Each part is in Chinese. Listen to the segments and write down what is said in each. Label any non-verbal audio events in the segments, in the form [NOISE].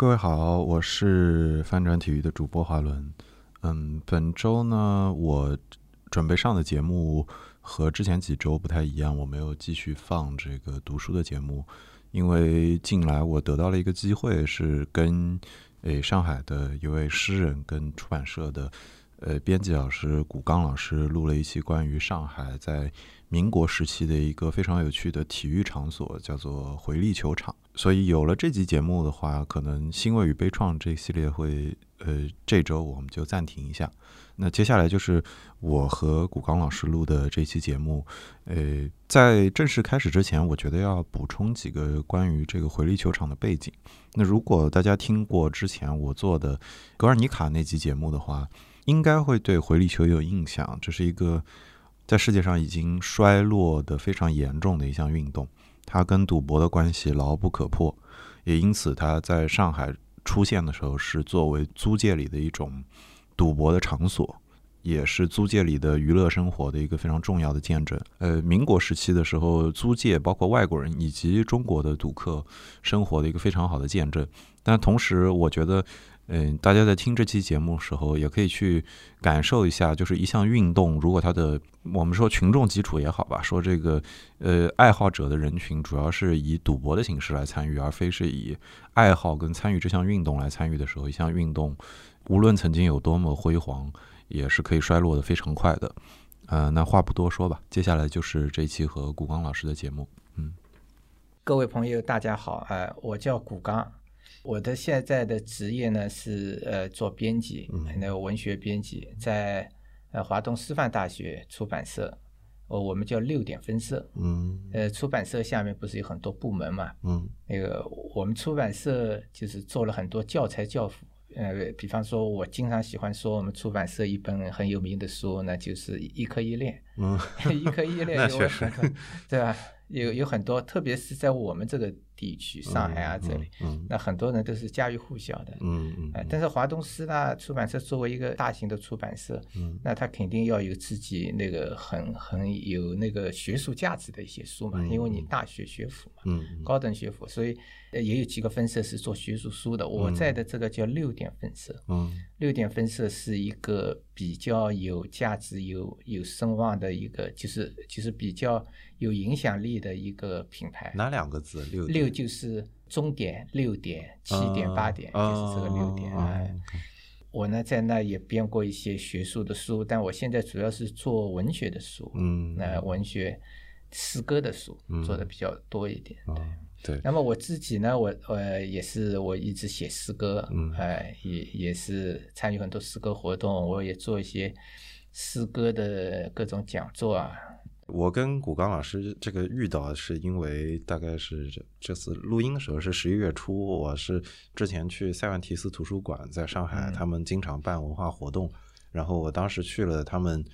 各位好，我是翻转体育的主播华伦。嗯，本周呢，我准备上的节目和之前几周不太一样，我没有继续放这个读书的节目，因为近来我得到了一个机会，是跟诶上海的一位诗人跟出版社的呃编辑老师古刚老师录了一期关于上海在民国时期的一个非常有趣的体育场所，叫做回力球场。所以有了这集节目的话，可能欣慰与悲怆这一系列会，呃，这周我们就暂停一下。那接下来就是我和古刚老师录的这期节目。呃，在正式开始之前，我觉得要补充几个关于这个回力球场的背景。那如果大家听过之前我做的格尔尼卡那集节目的话，应该会对回力球有印象。这是一个在世界上已经衰落的非常严重的一项运动。它跟赌博的关系牢不可破，也因此它在上海出现的时候是作为租界里的一种赌博的场所，也是租界里的娱乐生活的一个非常重要的见证。呃，民国时期的时候，租界包括外国人以及中国的赌客生活的一个非常好的见证。但同时，我觉得。嗯，大家在听这期节目时候，也可以去感受一下，就是一项运动，如果它的我们说群众基础也好吧，说这个呃爱好者的人群主要是以赌博的形式来参与，而非是以爱好跟参与这项运动来参与的时候，一项运动无论曾经有多么辉煌，也是可以衰落的非常快的。呃，那话不多说吧，接下来就是这一期和古刚老师的节目。嗯，各位朋友，大家好，呃，我叫古刚。我的现在的职业呢是呃做编辑，那个文学编辑，在呃华东师范大学出版社，哦我们叫六点分社，嗯，呃出版社下面不是有很多部门嘛，嗯，那个我们出版社就是做了很多教材教辅，呃比方说我经常喜欢说我们出版社一本很有名的书，那就是一科一练，嗯，[LAUGHS] 一科一练，对吧？有有很多，特别是在我们这个。地区上海啊，这里，那很多人都是家喻户晓的。嗯嗯。但是华东师大出版社作为一个大型的出版社，嗯，那他肯定要有自己那个很很有那个学术价值的一些书嘛，因为你大学学府嘛，嗯，高等学府，所以也有几个分社是做学术书的。我在的这个叫六点分社，嗯，六点分社是一个比较有价值、有有声望的一个，就是就是比较。有影响力的一个品牌，哪两个字？六六就是终点，六点、七点、八点，就是这个六点。我呢在那也编过一些学术的书，但我现在主要是做文学的书，嗯，那文学诗歌的书做的比较多一点。对，对。那么我自己呢，我呃也是我一直写诗歌，嗯哎，也也是参与很多诗歌活动，我也做一些诗歌的各种讲座啊。我跟古刚老师这个遇到是因为大概是这这次录音的时候是十一月初，我是之前去塞万提斯图书馆在上海，他们经常办文化活动，然后我当时去了他们，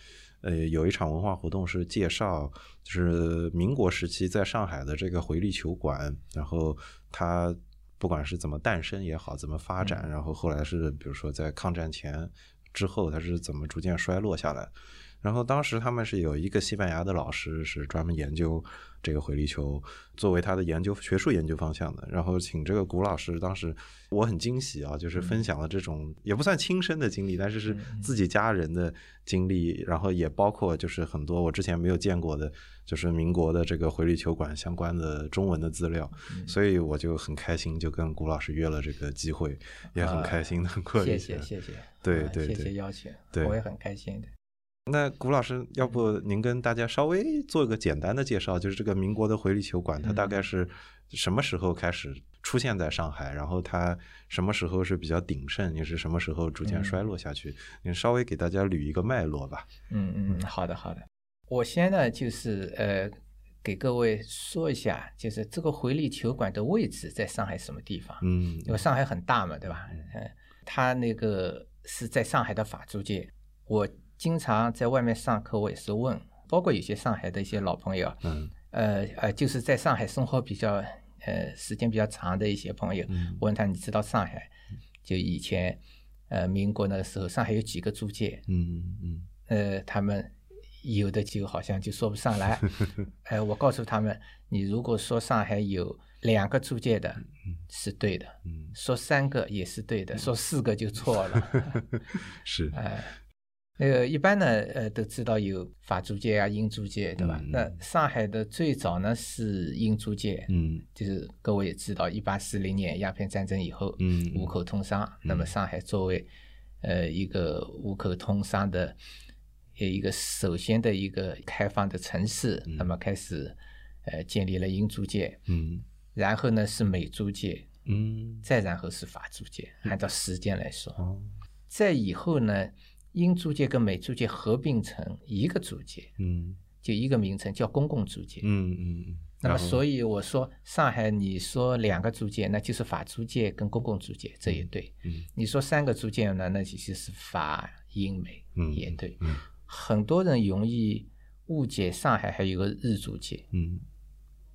呃，有一场文化活动是介绍就是民国时期在上海的这个回力球馆，然后它不管是怎么诞生也好，怎么发展，然后后来是比如说在抗战前之后它是怎么逐渐衰落下来。然后当时他们是有一个西班牙的老师是专门研究这个回力球作为他的研究学术研究方向的，然后请这个古老师，当时我很惊喜啊，就是分享了这种也不算亲身的经历，但是是自己家人的经历，然后也包括就是很多我之前没有见过的，就是民国的这个回力球馆相关的中文的资料，所以我就很开心，就跟古老师约了这个机会，也很开心能过谢谢谢谢，对对对，谢谢邀请，对，我也很开心的。那古老师，要不您跟大家稍微做一个简单的介绍，就是这个民国的回力球馆，它大概是什么时候开始出现在上海？然后它什么时候是比较鼎盛，又是什么时候逐渐衰落下去？您稍微给大家捋一个脉络吧。嗯嗯，好的好的。我先呢，就是呃，给各位说一下，就是这个回力球馆的位置在上海什么地方？嗯，因为上海很大嘛，对吧？嗯，它那个是在上海的法租界。我。经常在外面上课，我也是问，包括有些上海的一些老朋友，嗯，呃呃，就是在上海生活比较呃时间比较长的一些朋友，问他你知道上海？就以前呃民国那个时候上海有几个租界？嗯嗯。呃他们有的就好像就说不上来，[LAUGHS] 呃我告诉他们，你如果说上海有两个租界的是对的，嗯。说三个也是对的，说四个就错了。[LAUGHS] 是，哎，[LAUGHS] 那个一般呢，呃，都知道有法租界啊、英租界，对吧？那上海的最早呢是英租界，嗯，就是各位也知道，一八四零年鸦片战争以后，嗯，五口通商，那么上海作为呃一个五口通商的一个首先的一个开放的城市，那么开始呃建立了英租界，嗯。然后呢是美租界，嗯，再然后是法租界。按照时间来说，在以后呢，英租界跟美租界合并成一个租界，嗯，就一个名称叫公共租界，嗯嗯嗯。那么所以我说上海，你说两个租界，那就是法租界跟公共租界，这也对。嗯，你说三个租界呢，那就是法英美，也对。嗯，很多人容易误解上海还有个日租界，嗯。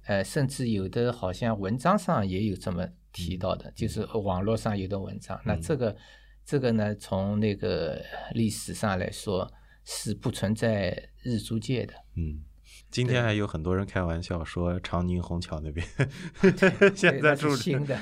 呃，甚至有的好像文章上也有这么提到的，就是网络上有的文章。那这个，这个呢，从那个历史上来说是不存在日租界的。嗯。今天还有很多人开玩笑说长宁虹桥那边 [LAUGHS] 现在住新的，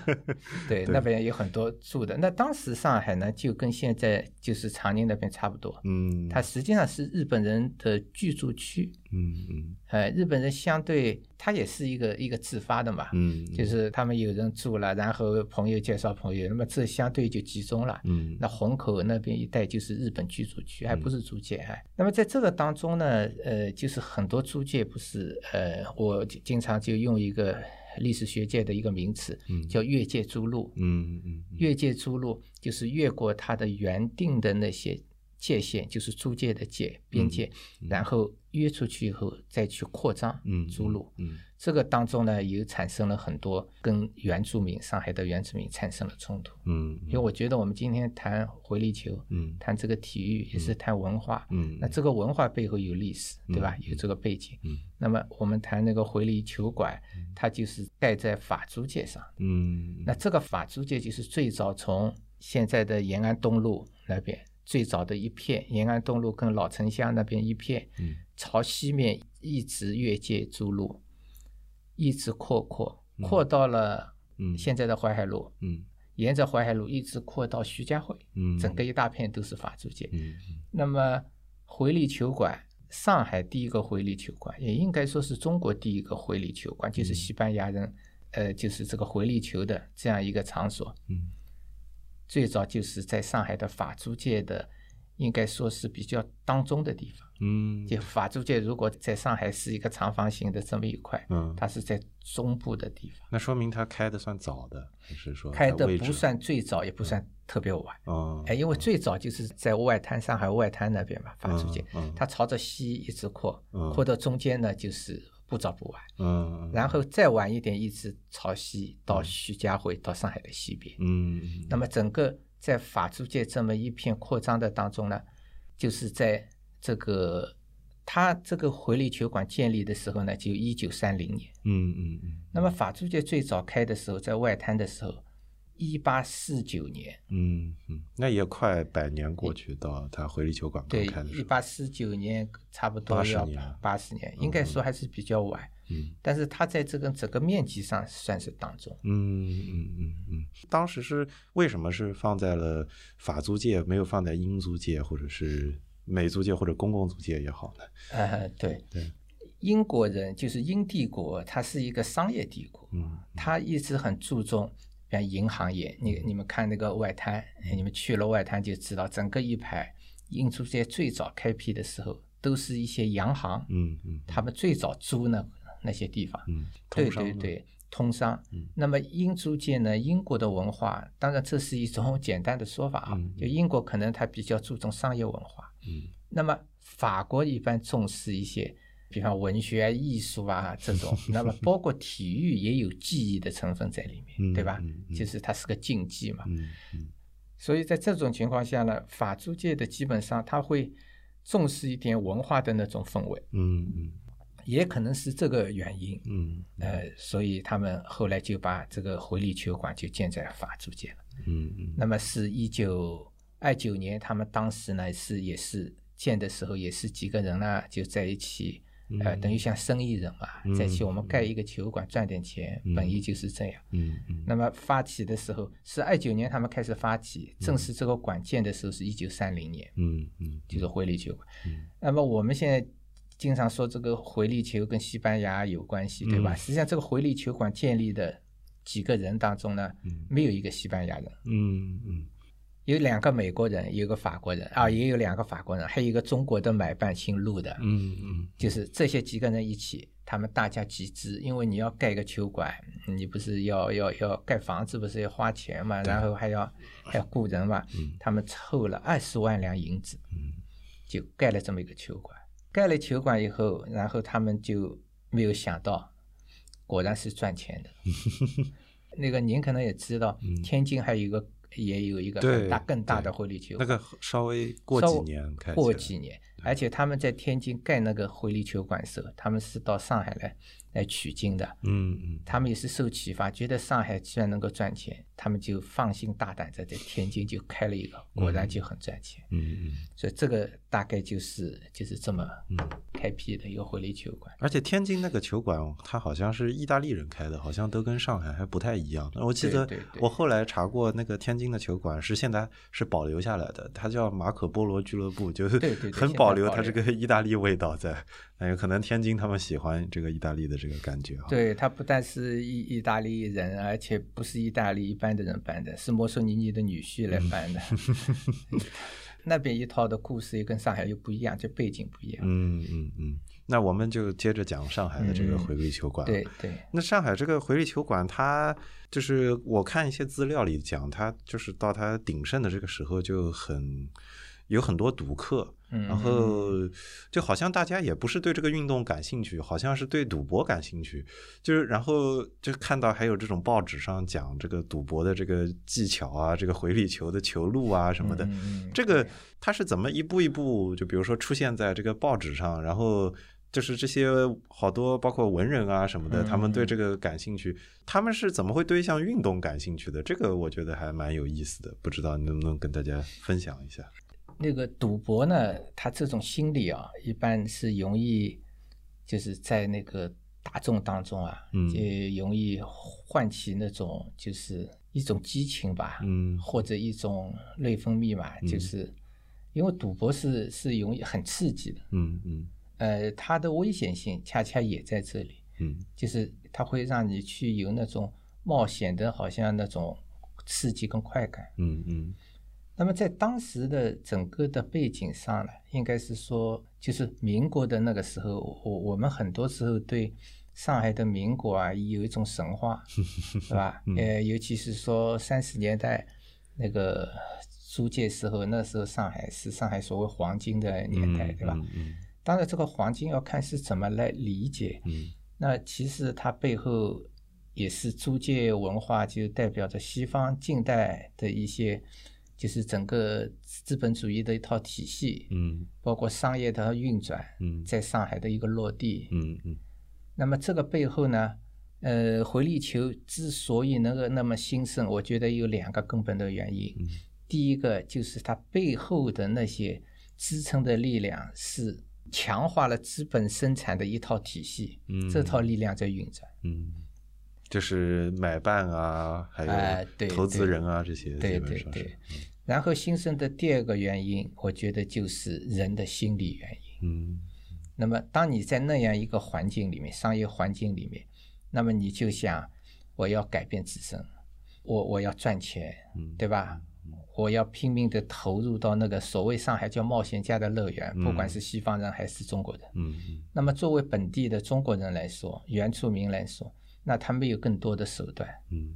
[LAUGHS] 对，那边有很多住的。那当时上海呢，就跟现在就是长宁那边差不多。嗯，它实际上是日本人的居住区。嗯嗯，呃，日本人相对他也是一个一个自发的嘛。嗯，就是他们有人住了，然后朋友介绍朋友，那么这相对就集中了。嗯，那虹口那边一带就是日本居住区，还不是租界。哎，那么在这个当中呢，呃，就是很。很多租界不是，呃，我经常就用一个历史学界的一个名词，叫越界租路。嗯嗯，越界租路就是越过它的原定的那些。界限就是租界的界边界，然后约出去以后再去扩张租路。嗯，这个当中呢，也产生了很多跟原住民上海的原住民产生了冲突。嗯，因为我觉得我们今天谈回力球，嗯，谈这个体育也是谈文化。嗯，那这个文化背后有历史，对吧？有这个背景。嗯，那么我们谈那个回力球馆，它就是盖在法租界上。嗯，那这个法租界就是最早从现在的延安东路那边。最早的一片延安东路跟老城乡那边一片，朝西面一直越界租路，一直扩扩扩到了现在的淮海路，沿着淮海路一直扩到徐家汇，整个一大片都是法租界。那么回力球馆，上海第一个回力球馆，也应该说是中国第一个回力球馆，就是西班牙人，呃，就是这个回力球的这样一个场所。最早就是在上海的法租界的，应该说是比较当中的地方。嗯，就法租界如果在上海是一个长方形的这么一块，嗯，它是在中部的地方。那说明它开的算早的，还是说开的不算最早，也不算特别晚。哦，哎，因为最早就是在外滩，上海外滩那边嘛，法租界，它朝着西一直扩，扩到中间呢就是。不早不晚，嗯，然后再晚一点，一直朝西到徐家汇，到上海的西边，嗯，那么整个在法租界这么一片扩张的当中呢，就是在这个他这个回力球馆建立的时候呢，就一九三零年，嗯嗯嗯，那么法租界最早开的时候，在外滩的时候。一八四九年，嗯嗯，那也快百年过去，到他回力球馆对，一八四九年差不多要八十年，应该说还是比较晚。嗯，但是它在这个整个面积上算是当中。嗯嗯嗯嗯，当时是为什么是放在了法租界，没有放在英租界或者是美租界或者公共租界也好呢？呃，对对，英国人就是英帝国，它是一个商业帝国，嗯，它一直很注重。像银行业，你你们看那个外滩，你们去了外滩就知道，整个一排英租界最早开辟的时候，都是一些洋行，嗯嗯，他们最早租那那些地方，嗯，对对对，通商。那么英租界呢，英国的文化，当然这是一种简单的说法啊，就英国可能它比较注重商业文化，嗯，那么法国一般重视一些。比方文学啊、艺术啊这种，[LAUGHS] 那么包括体育也有技艺的成分在里面，对吧？就是它是个竞技嘛。所以在这种情况下呢，法租界的基本上他会重视一点文化的那种氛围。嗯嗯，也可能是这个原因。嗯呃，所以他们后来就把这个回力球馆就建在法租界了。嗯嗯，那么是一九二九年，他们当时呢是也是建的时候也是几个人呢就在一起。呃，等于像生意人嘛，再去我们盖一个球馆赚点钱，本意就是这样。嗯嗯。那么发起的时候是二九年他们开始发起，正式这个馆建的时候是一九三零年。嗯嗯。就是回力球馆。嗯。那么我们现在经常说这个回力球跟西班牙有关系，对吧？实际上这个回力球馆建立的几个人当中呢，没有一个西班牙人。嗯嗯。有两个美国人，有个法国人啊，也有两个法国人，还有一个中国的买办姓陆的，嗯嗯，就是这些几个人一起，他们大家集资，因为你要盖个球馆，你不是要要要盖房子，不是要花钱嘛，然后还要还要雇人嘛，他们凑了二十万两银子，就盖了这么一个球馆。盖了球馆以后，然后他们就没有想到，果然是赚钱的。[LAUGHS] 那个您可能也知道，天津还有一个。也有一个很大更大的回力球，那个稍微过几年开过几年，而且他们在天津盖那个回力球馆时候，他们是到上海来。来取经的，嗯嗯，他们也是受启发，觉得上海居然能够赚钱，他们就放心大胆在在天津就开了一个，果然就很赚钱，嗯嗯，所以这个大概就是就是这么开辟的一个回力球馆。而且天津那个球馆，它好像是意大利人开的，好像都跟上海还不太一样。我记得我后来查过，那个天津的球馆是现在是保留下来的，它叫马可波罗俱乐部，就是 [LAUGHS] 很保留它这个意大利味道在。那有可能天津他们喜欢这个意大利的这个感觉啊。对它不但是意意大利人，而且不是意大利一般的人办的，是墨索里尼的女婿来办的。[LAUGHS] 那边一套的故事又跟上海又不一样，就背景不一样。嗯嗯嗯。那我们就接着讲上海的这个回力球馆。对对。那上海这个回力球馆，它就是我看一些资料里讲，它就是到它鼎盛的这个时候就很。有很多赌客，然后就好像大家也不是对这个运动感兴趣，好像是对赌博感兴趣。就是然后就看到还有这种报纸上讲这个赌博的这个技巧啊，这个回力球的球路啊什么的。这个它是怎么一步一步就比如说出现在这个报纸上，然后就是这些好多包括文人啊什么的，他们对这个感兴趣，他们是怎么会对一项运动感兴趣的？这个我觉得还蛮有意思的，不知道你能不能跟大家分享一下。那个赌博呢，他这种心理啊，一般是容易就是在那个大众当中啊，就容易唤起那种就是一种激情吧，或者一种内分泌嘛，就是因为赌博是是容易很刺激的，嗯嗯，呃，它的危险性恰恰也在这里，嗯，就是它会让你去有那种冒险的，好像那种刺激跟快感，嗯嗯。那么在当时的整个的背景上呢，应该是说，就是民国的那个时候，我我们很多时候对上海的民国啊有一种神话，[LAUGHS] 是吧？呃，尤其是说三十年代那个租界时候，那时候上海是上海所谓黄金的年代，对吧？当然，这个黄金要看是怎么来理解。那其实它背后也是租界文化，就代表着西方近代的一些。就是整个资本主义的一套体系，嗯，包括商业的运转，嗯，在上海的一个落地，嗯嗯。那么这个背后呢，呃，回力球之所以能够那么兴盛，我觉得有两个根本的原因。第一个就是它背后的那些支撑的力量是强化了资本生产的一套体系，嗯，这套力量在运转，嗯。就是买办啊，还有投资人啊，这些对对对。然后新生的第二个原因，我觉得就是人的心理原因。嗯。那么，当你在那样一个环境里面，商业环境里面，那么你就想，我要改变自身，我我要赚钱，对吧？我要拼命的投入到那个所谓上海叫冒险家的乐园，不管是西方人还是中国人。嗯嗯。那么，作为本地的中国人来说，原住民来说。那他没有更多的手段，嗯，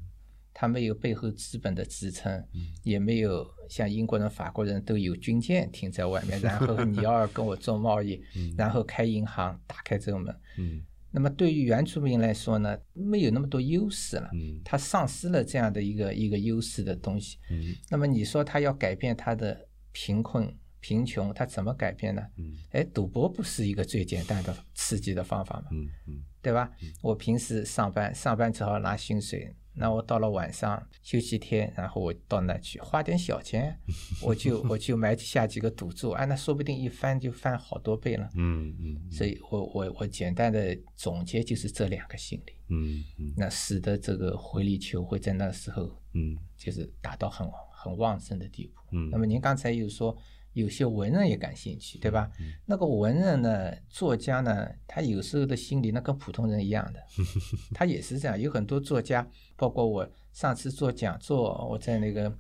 他没有背后资本的支撑，也没有像英国人、法国人都有军舰停在外面，[LAUGHS] 然后你要跟我做贸易，然后开银行、打开这个门，嗯，那么对于原住民来说呢，没有那么多优势了，嗯，他丧失了这样的一个一个优势的东西，嗯，那么你说他要改变他的贫困？贫穷，他怎么改变呢？嗯，哎，赌博不是一个最简单的刺激的方法吗？嗯嗯，对吧？我平时上班，上班只好拿薪水，那我到了晚上休息天，然后我到那去花点小钱，我就 [LAUGHS] 我就买下几个赌注，啊，那说不定一翻就翻好多倍了。嗯嗯。所以我我我简单的总结就是这两个心理。嗯嗯。那使得这个回力球会在那时候，嗯，就是达到很很旺盛的地步。嗯。那么您刚才又说。有些文人也感兴趣，对吧？那个文人呢，作家呢，他有时候的心理那跟普通人一样的，[LAUGHS] 他也是这样。有很多作家，包括我上次做讲座，我在那个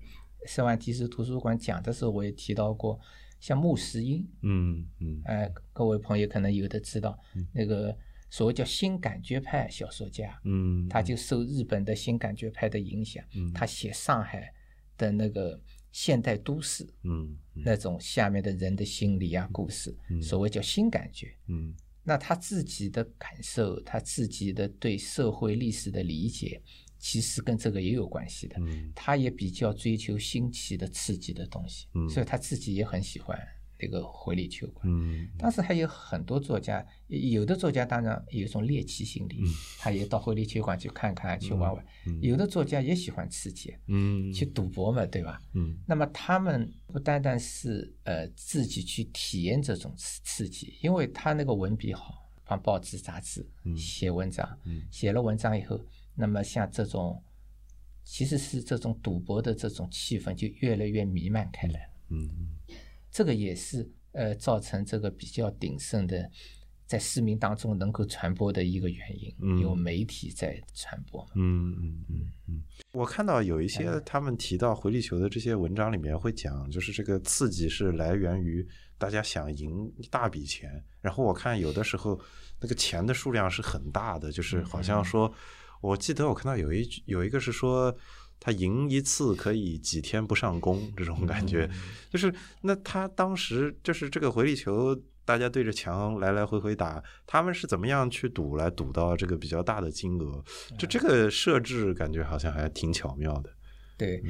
圣万提斯图书馆讲的时候，我也提到过，像穆石英，嗯嗯，哎，各位朋友可能有的知道，那个所谓叫新感觉派小说家，嗯，他就受日本的新感觉派的影响，他写上海的那个。现代都市，嗯，那种下面的人的心理啊，故事，所谓叫新感觉，嗯，那他自己的感受，他自己的对社会历史的理解，其实跟这个也有关系的，嗯，他也比较追求新奇的、刺激的东西，嗯，所以他自己也很喜欢。这个回力球馆，嗯，当时还有很多作家，有的作家当然有一种猎奇心理，他也到回力球馆去看看、去玩玩。有的作家也喜欢刺激，嗯，去赌博嘛，对吧？嗯，那么他们不单单是呃自己去体验这种刺刺激，因为他那个文笔好，放报纸杂志写文章，写了文章以后，那么像这种其实是这种赌博的这种气氛就越来越弥漫开来了，嗯。这个也是呃造成这个比较鼎盛的，在市民当中能够传播的一个原因，有媒体在传播。嗯嗯嗯嗯。我看到有一些他们提到回力球的这些文章里面会讲，就是这个刺激是来源于大家想赢一大笔钱，然后我看有的时候那个钱的数量是很大的，就是好像说，我记得我看到有一有一个是说。他赢一次可以几天不上工，这种感觉，就是那他当时就是这个回力球，大家对着墙来来回回打，他们是怎么样去赌来赌到这个比较大的金额？就这个设置感觉好像还挺巧妙的。对，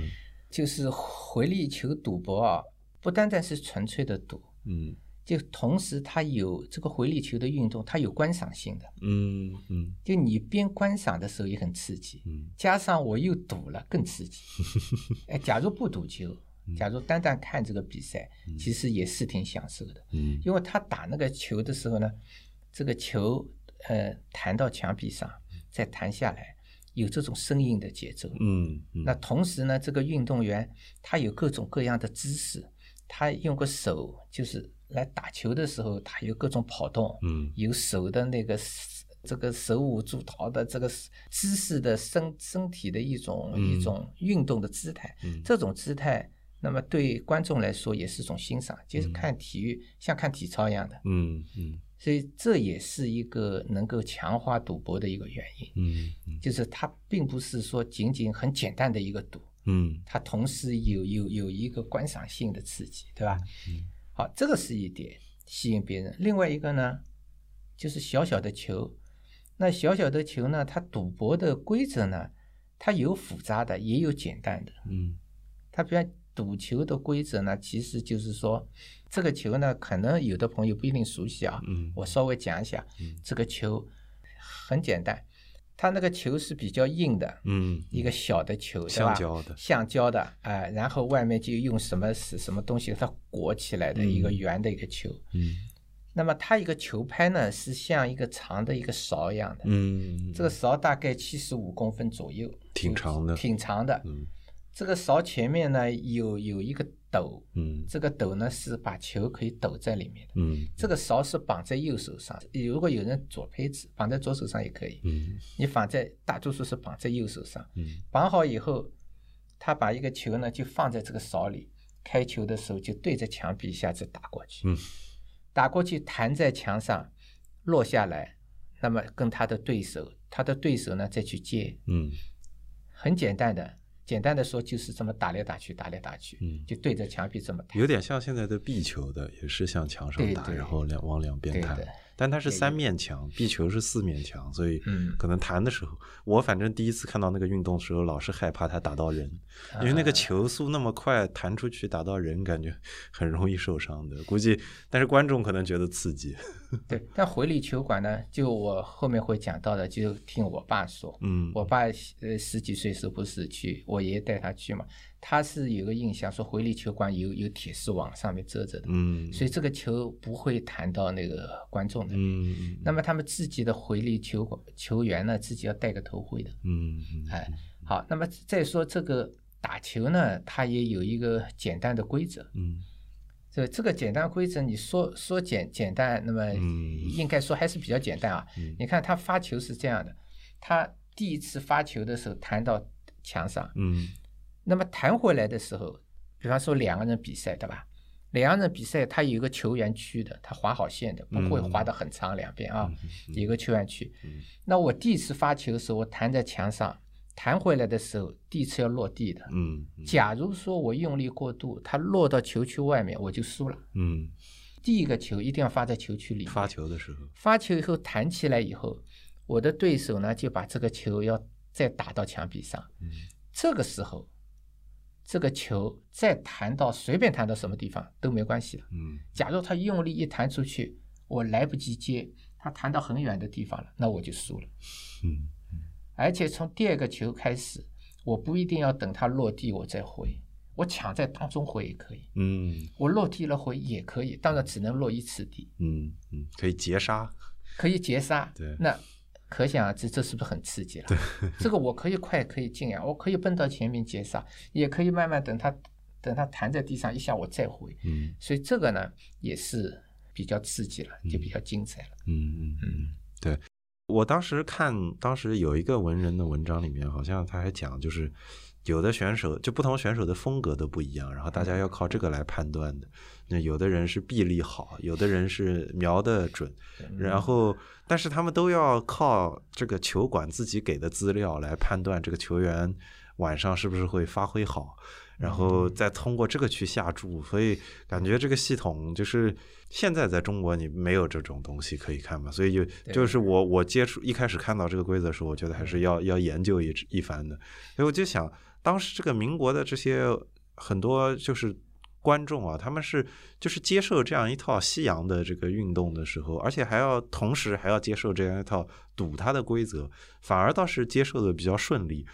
就是回力球赌博啊，不单单是纯粹的赌，嗯。就同时，它有这个回力球的运动，它有观赏性的。嗯嗯。就你边观赏的时候也很刺激，嗯。加上我又赌了，更刺激。[LAUGHS] 哎，假如不赌球，假如单单看这个比赛，其实也是挺享受的。嗯。因为他打那个球的时候呢，这个球呃弹到墙壁上，再弹下来，有这种声音的节奏。嗯。那同时呢，这个运动员他有各种各样的姿势，他用个手就是。来打球的时候，他有各种跑动，嗯，有手的那个这个手舞足蹈的这个姿势的身身体的一种一种运动的姿态，这种姿态，那么对观众来说也是一种欣赏，就是看体育像看体操一样的，嗯嗯，所以这也是一个能够强化赌博的一个原因，嗯，就是它并不是说仅仅很简单的一个赌，嗯，它同时有有有一个观赏性的刺激，对吧？嗯。好，这个是一点吸引别人。另外一个呢，就是小小的球。那小小的球呢，它赌博的规则呢，它有复杂的，也有简单的。嗯，它比如赌球的规则呢，其实就是说，这个球呢，可能有的朋友不一定熟悉啊。嗯，我稍微讲一下。嗯，这个球很简单。它那个球是比较硬的，嗯，一个小的球，橡胶的，橡胶的，哎，然后外面就用什么是什么东西它裹起来的一个圆的一个球，嗯，那么它一个球拍呢是像一个长的一个勺一样的，嗯，这个勺大概七十五公分左右，挺长的，挺长的，嗯，这个勺前面呢有有一个。斗，嗯，这个斗呢是把球可以抖在里面的，嗯，这个勺是绑在右手上，如果有人左胚子，绑在左手上也可以，嗯，你绑在大多数是绑在右手上，嗯，绑好以后，他把一个球呢就放在这个勺里，开球的时候就对着墙壁一下子打过去，嗯，打过去弹在墙上落下来，那么跟他的对手，他的对手呢再去接，嗯，很简单的。简单的说，就是这么打来打去，打来打去，嗯，就对着墙壁这么弹，有点像现在的壁球的，也是向墙上打，然后两往两边弹。但它是三面墙，壁球是四面墙，所以可能弹的时候，我反正第一次看到那个运动的时候，老是害怕它打到人，因为那个球速那么快，弹出去打到人，感觉很容易受伤的。估计，但是观众可能觉得刺激。[LAUGHS] 对，但回力球馆呢，就我后面会讲到的，就听我爸说，嗯，我爸呃十几岁时候不是去，我爷爷带他去嘛。他是有个印象，说回力球馆有有铁丝网上面遮着的，嗯，所以这个球不会弹到那个观众的，嗯那么他们自己的回力球球员呢，自己要戴个头盔的，嗯哎，好，那么再说这个打球呢，它也有一个简单的规则，嗯，这这个简单规则，你说说简简单，那么应该说还是比较简单啊。你看他发球是这样的，他第一次发球的时候弹到墙上，嗯。那么弹回来的时候，比方说两个人比赛，对吧？两个人比赛，他有一个球员区的，他划好线的，不会划得很长两边啊，有个球员区。那我第一次发球的时候，我弹在墙上，弹回来的时候，第一次要落地的。嗯。假如说我用力过度，它落到球区外面，我就输了。嗯。第一个球一定要发在球区里。发球的时候。发球以后弹起来以后，我的对手呢就把这个球要再打到墙壁上。嗯。这个时候。这个球再弹到随便弹到什么地方都没关系的。嗯，假如他用力一弹出去，我来不及接，他弹到很远的地方了，那我就输了。嗯，而且从第二个球开始，我不一定要等它落地我再回，我抢在当中回也可以。嗯，我落地了回也可以，当然只能落一次地。嗯嗯，可以截杀，可以截杀。对，那。可想而知，这是不是很刺激了？这个我可以快，可以进呀，我可以奔到前面接杀，也可以慢慢等他，等他弹在地上一下，我再回。嗯，所以这个呢也是比较刺激了，就比较精彩了。嗯嗯嗯，对，我当时看，当时有一个文人的文章里面，好像他还讲，就是有的选手就不同选手的风格都不一样，然后大家要靠这个来判断的。那有的人是臂力好，有的人是瞄的准，然后但是他们都要靠这个球馆自己给的资料来判断这个球员晚上是不是会发挥好，然后再通过这个去下注。所以感觉这个系统就是现在在中国你没有这种东西可以看嘛，所以就就是我我接触一开始看到这个规则的时候，我觉得还是要要研究一一番的。所以我就想，当时这个民国的这些很多就是。观众啊，他们是就是接受这样一套西洋的这个运动的时候，而且还要同时还要接受这样一套赌它的规则，反而倒是接受的比较顺利，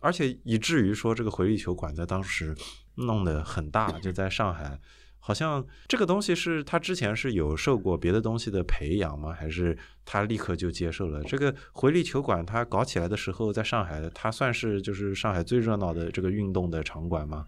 而且以至于说这个回力球馆在当时弄得很大，[LAUGHS] 就在上海，好像这个东西是他之前是有受过别的东西的培养吗？还是他立刻就接受了这个回力球馆？他搞起来的时候，在上海，它算是就是上海最热闹的这个运动的场馆吗？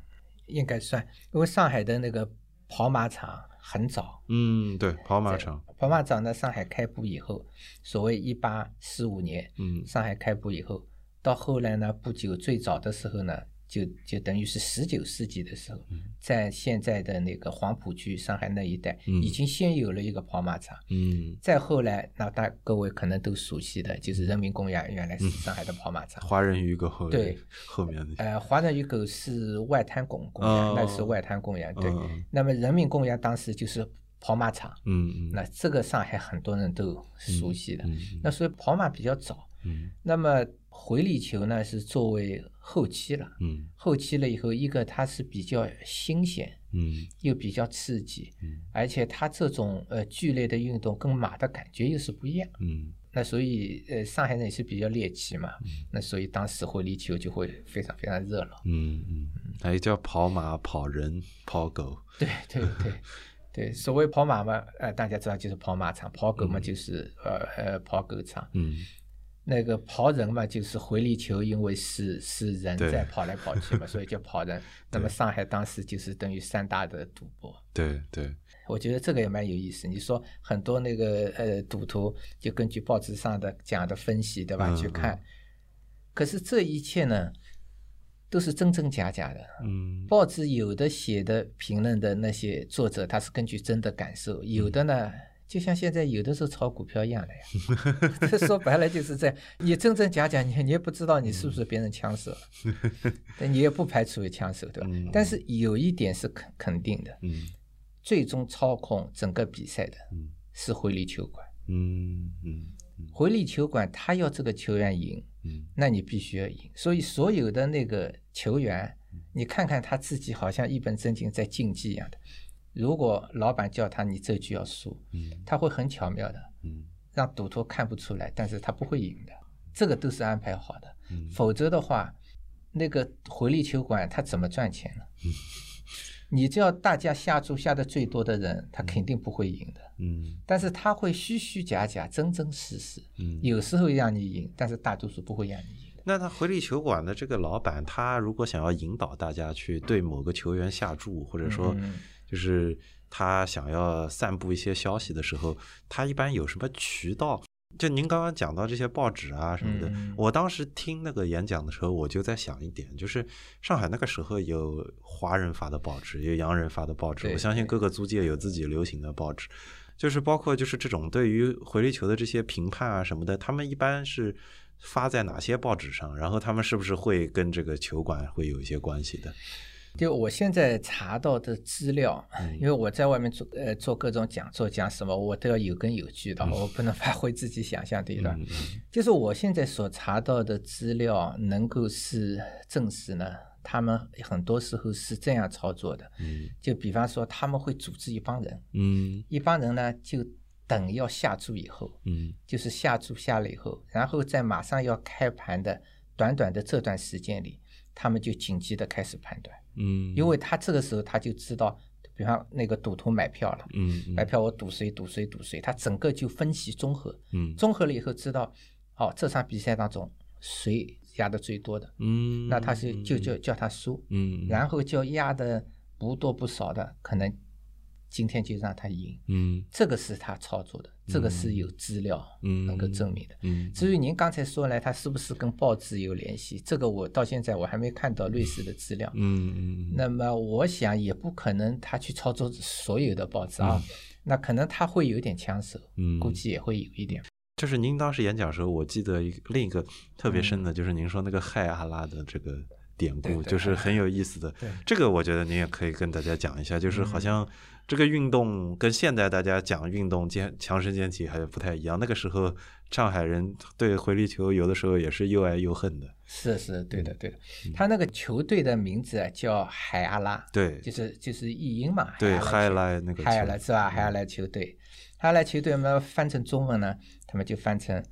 应该算，因为上海的那个跑马场很早。嗯，对，跑马场。跑马场呢，上海开埠以后，所谓一八四五年，嗯，上海开埠以后，到后来呢，不久最早的时候呢。就就等于是十九世纪的时候，在现在的那个黄浦区上海那一带，已经先有了一个跑马场。嗯，再后来，那大各位可能都熟悉的就是人民公园，原来是上海的跑马场。华人鱼狗后对后面的呃，华人鱼狗是外滩公公园，那是外滩公园。对，那么人民公园当时就是跑马场。嗯嗯，那这个上海很多人都熟悉的。那所以跑马比较早。嗯，那么。回力球呢是作为后期了，嗯，后期了以后，一个它是比较新鲜，嗯，又比较刺激，嗯，而且它这种呃剧烈的运动跟马的感觉又是不一样，嗯，那所以呃上海人也是比较猎奇嘛，那所以当时回力球就会非常非常热闹，嗯嗯，还有叫跑马、跑人、跑狗，对对对。[LAUGHS] 对，所谓跑马嘛，呃大家知道就是跑马场，跑狗嘛就是呃呃跑狗场，嗯。那个跑人嘛，就是回力球，因为是是人在跑来跑去嘛，所以叫跑人。[LAUGHS] 那么上海当时就是等于三大的赌博。对对，我觉得这个也蛮有意思。你说很多那个呃赌徒，就根据报纸上的讲的分析，对吧？去看，可是这一切呢，都是真真假假的。嗯，报纸有的写的评论的那些作者，他是根据真的感受，有的呢。就像现在有的时候炒股票一样的呀，[LAUGHS] 这说白了就是这样。你真真假假，你你也不知道你是不是别人枪手，但你也不排除为枪手，对吧？但是有一点是肯肯定的，最终操控整个比赛的是回力球馆。嗯嗯。回力球馆他要这个球员赢，嗯，那你必须要赢。所以所有的那个球员，你看看他自己好像一本正经在竞技一样的。如果老板叫他你这局要输，嗯，他会很巧妙的，嗯，让赌徒看不出来，但是他不会赢的。这个都是安排好的，否则的话，那个回力球馆他怎么赚钱呢？[LAUGHS] 你只要大家下注下的最多的人，他肯定不会赢的。嗯，但是他会虚虚假假、真真实实。嗯，有时候让你赢，但是大多数不会让你赢。那他回力球馆的这个老板，他如果想要引导大家去对某个球员下注，或者说就是他想要散布一些消息的时候，他一般有什么渠道？就您刚刚讲到这些报纸啊什么的，我当时听那个演讲的时候，我就在想一点，就是上海那个时候有华人发的报纸，有洋人发的报纸，我相信各个租界有自己流行的报纸，就是包括就是这种对于回力球的这些评判啊什么的，他们一般是发在哪些报纸上？然后他们是不是会跟这个球馆会有一些关系的？就我现在查到的资料，因为我在外面做呃做各种讲座讲什么，我都要有根有据的，我不能发挥自己想象，对吧？就是我现在所查到的资料，能够是证实呢，他们很多时候是这样操作的。嗯，就比方说他们会组织一帮人，嗯，一帮人呢就等要下注以后，嗯，就是下注下了以后，然后在马上要开盘的短短的这段时间里，他们就紧急的开始判断。嗯，因为他这个时候他就知道，比方那个赌徒买票了，嗯，买票我赌谁赌谁赌谁，他整个就分析综合，嗯，综合了以后知道，哦，这场比赛当中谁压的最多的，嗯，那他是就叫叫他输，嗯，然后叫压的不多不少的可能。今天就让他赢，嗯，这个是他操作的，这个是有资料能够证明的。嗯，至于您刚才说呢，他是不是跟报纸有联系？这个我到现在我还没看到类似的资料。嗯嗯。那么我想也不可能他去操作所有的报纸啊，那可能他会有点抢手，嗯，估计也会有一点。就是您当时演讲时候，我记得另一个特别深的，就是您说那个害阿拉的这个典故，就是很有意思的。对，这个我觉得您也可以跟大家讲一下，就是好像。这个运动跟现在大家讲运动健强身健体还不太一样。那个时候上海人对回力球有的时候也是又爱又恨的。是是，对的对的。他那个球队的名字叫海阿拉，对，就是就是译音嘛。对，海阿拉那个。海阿拉是吧？海阿拉球队，海阿拉球队嘛翻成中文呢，他们就翻成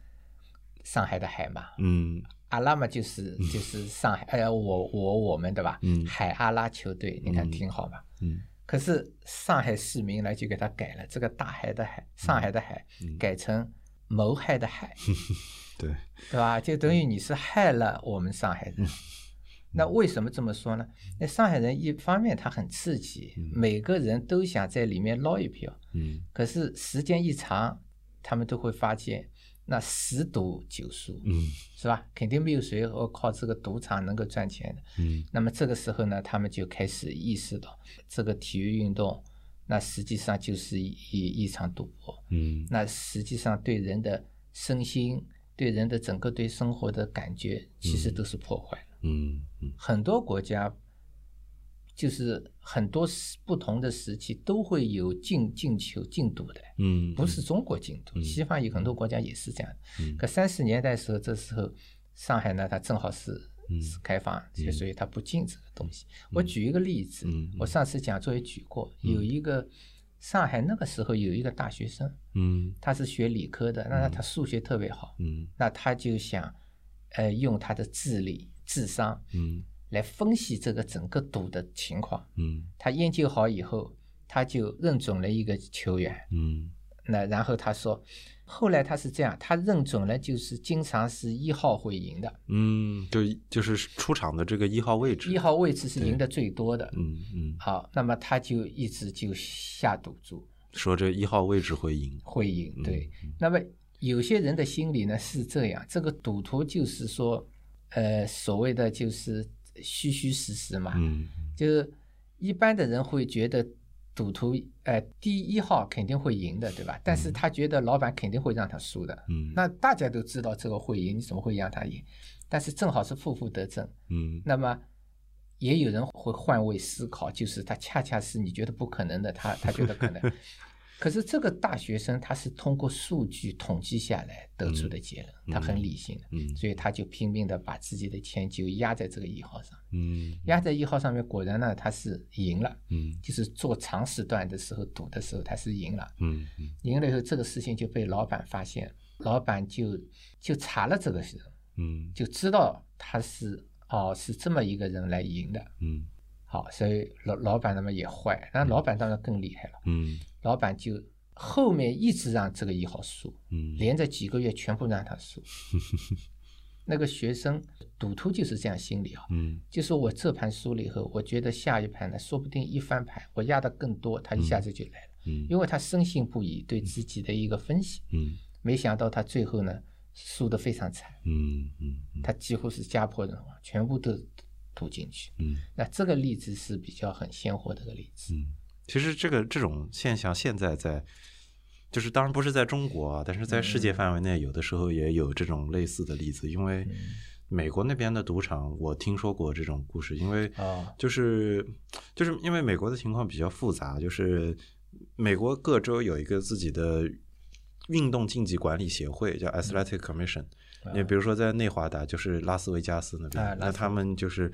上海的海嘛。嗯。阿拉嘛就是就是上海，哎呀，我我我们对吧？嗯。海阿拉球队，你看挺好嘛？嗯。可是上海市民呢，就给他改了这个大海的海，上海的海改成谋害的害，[LAUGHS] 对对吧？就等于你是害了我们上海人。[LAUGHS] 那为什么这么说呢？那上海人一方面他很刺激，每个人都想在里面捞一票。嗯。可是时间一长，他们都会发现。那十赌九输，嗯，是吧？肯定没有谁哦靠这个赌场能够赚钱的，嗯。那么这个时候呢，他们就开始意识到，这个体育运动，那实际上就是一一场赌博，嗯。那实际上对人的身心、对人的整个对生活的感觉，其实都是破坏了，嗯嗯。很多国家。就是很多时不同的时期都会有禁禁球禁赌的，嗯，不是中国禁赌，西方有很多国家也是这样。可三十年代时候，这时候上海呢，它正好是是开放，所以它不禁这个东西。我举一个例子，我上次讲座也举过，有一个上海那个时候有一个大学生，嗯，他是学理科的，那他数学特别好，嗯，那他就想，呃，用他的智力、智商，嗯。来分析这个整个赌的情况，嗯，他研究好以后，他就认准了一个球员，嗯，那然后他说，后来他是这样，他认准了就是经常是一号会赢的，嗯，就就是出场的这个一号位置，一号位置是赢的最多的，嗯嗯，好，那么他就一直就下赌注，说这一号位置会赢，会赢，对，那么有些人的心理呢是这样，这个赌徒就是说，呃，所谓的就是。虚虚实实嘛，嗯，就是一般的人会觉得赌徒，呃，第一号肯定会赢的，对吧？但是他觉得老板肯定会让他输的，嗯，那大家都知道这个会赢，你怎么会让他赢？但是正好是负负得正，嗯，那么也有人会换位思考，就是他恰恰是你觉得不可能的，他他觉得可能，[LAUGHS] 可是这个大学生他是通过数据统计下来得出的结论，他很理性的，嗯，所以他就拼命的把自己的钱就压在这个一号上，嗯，压在一号上面，果然呢他是赢了，嗯，就是做长时段的时候赌的时候他是赢了，赢了以后这个事情就被老板发现，老板就就查了这个人，嗯，就知道他是哦是这么一个人来赢的，嗯。好，所以老老板他们也坏，那老板当然更厉害了。嗯，老板就后面一直让这个一号输，嗯，连着几个月全部让他输。[LAUGHS] 那个学生赌徒就是这样心理啊，嗯，就是我这盘输了以后，我觉得下一盘呢，说不定一翻盘，我压的更多，他一下子就来了，嗯，因为他深信不疑对自己的一个分析，嗯，没想到他最后呢输的非常惨，嗯嗯，他几乎是家破人亡，全部都。赌进去，嗯，那这个例子是比较很鲜活的一个例子。嗯，其实这个这种现象现在在，就是当然不是在中国啊，但是在世界范围内，有的时候也有这种类似的例子。因为美国那边的赌场，我听说过这种故事。因为就是就是因为美国的情况比较复杂，就是美国各州有一个自己的运动竞技管理协会，叫 Athletic Commission。你比如说在内华达，就是拉斯维加斯那边，那他们就是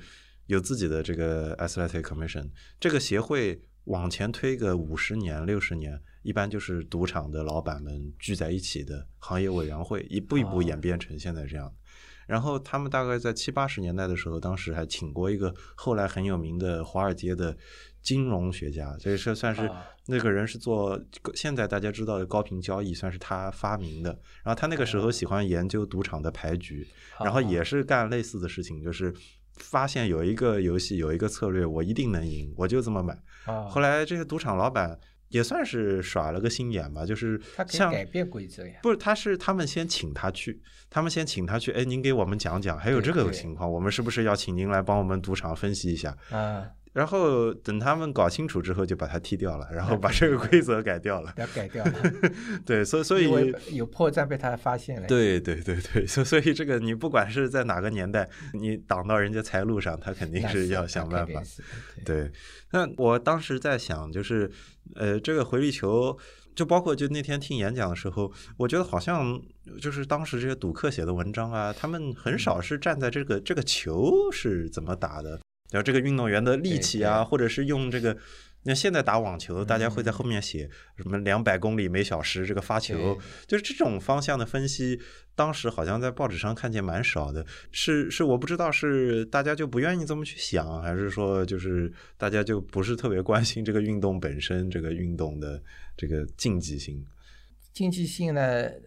有自己的这个 Athletic Commission，这个协会往前推个五十年、六十年，一般就是赌场的老板们聚在一起的行业委员会，一步一步演变成现在这样。然后他们大概在七八十年代的时候，当时还请过一个后来很有名的华尔街的。金融学家，所以说算是那个人是做现在大家知道的高频交易，算是他发明的。然后他那个时候喜欢研究赌场的牌局，然后也是干类似的事情，就是发现有一个游戏有一个策略，我一定能赢，我就这么买。后来这些赌场老板也算是耍了个心眼吧，就是他可以改变规则呀。不是，他是他们先请他去，他们先请他去，哎，您给我们讲讲，还有这个情况，我们是不是要请您来帮我们赌场分析一下？啊。然后等他们搞清楚之后，就把它踢掉了，然后把这个规则改掉了。要改掉了。[LAUGHS] 对，所以所以有破绽被他发现了。对对对对，所所以这个你不管是在哪个年代，你挡到人家财路上，他肯定是要想办法。对。那我当时在想，就是呃，这个回力球，就包括就那天听演讲的时候，我觉得好像就是当时这些赌客写的文章啊，他们很少是站在这个这个球是怎么打的。然后这个运动员的力气啊，或者是用这个，那现在打网球，大家会在后面写什么两百公里每小时这个发球，就是这种方向的分析，当时好像在报纸上看见蛮少的。是是，我不知道是大家就不愿意这么去想，还是说就是大家就不是特别关心这个运动本身，这个运动的这个竞技性。竞技性呢，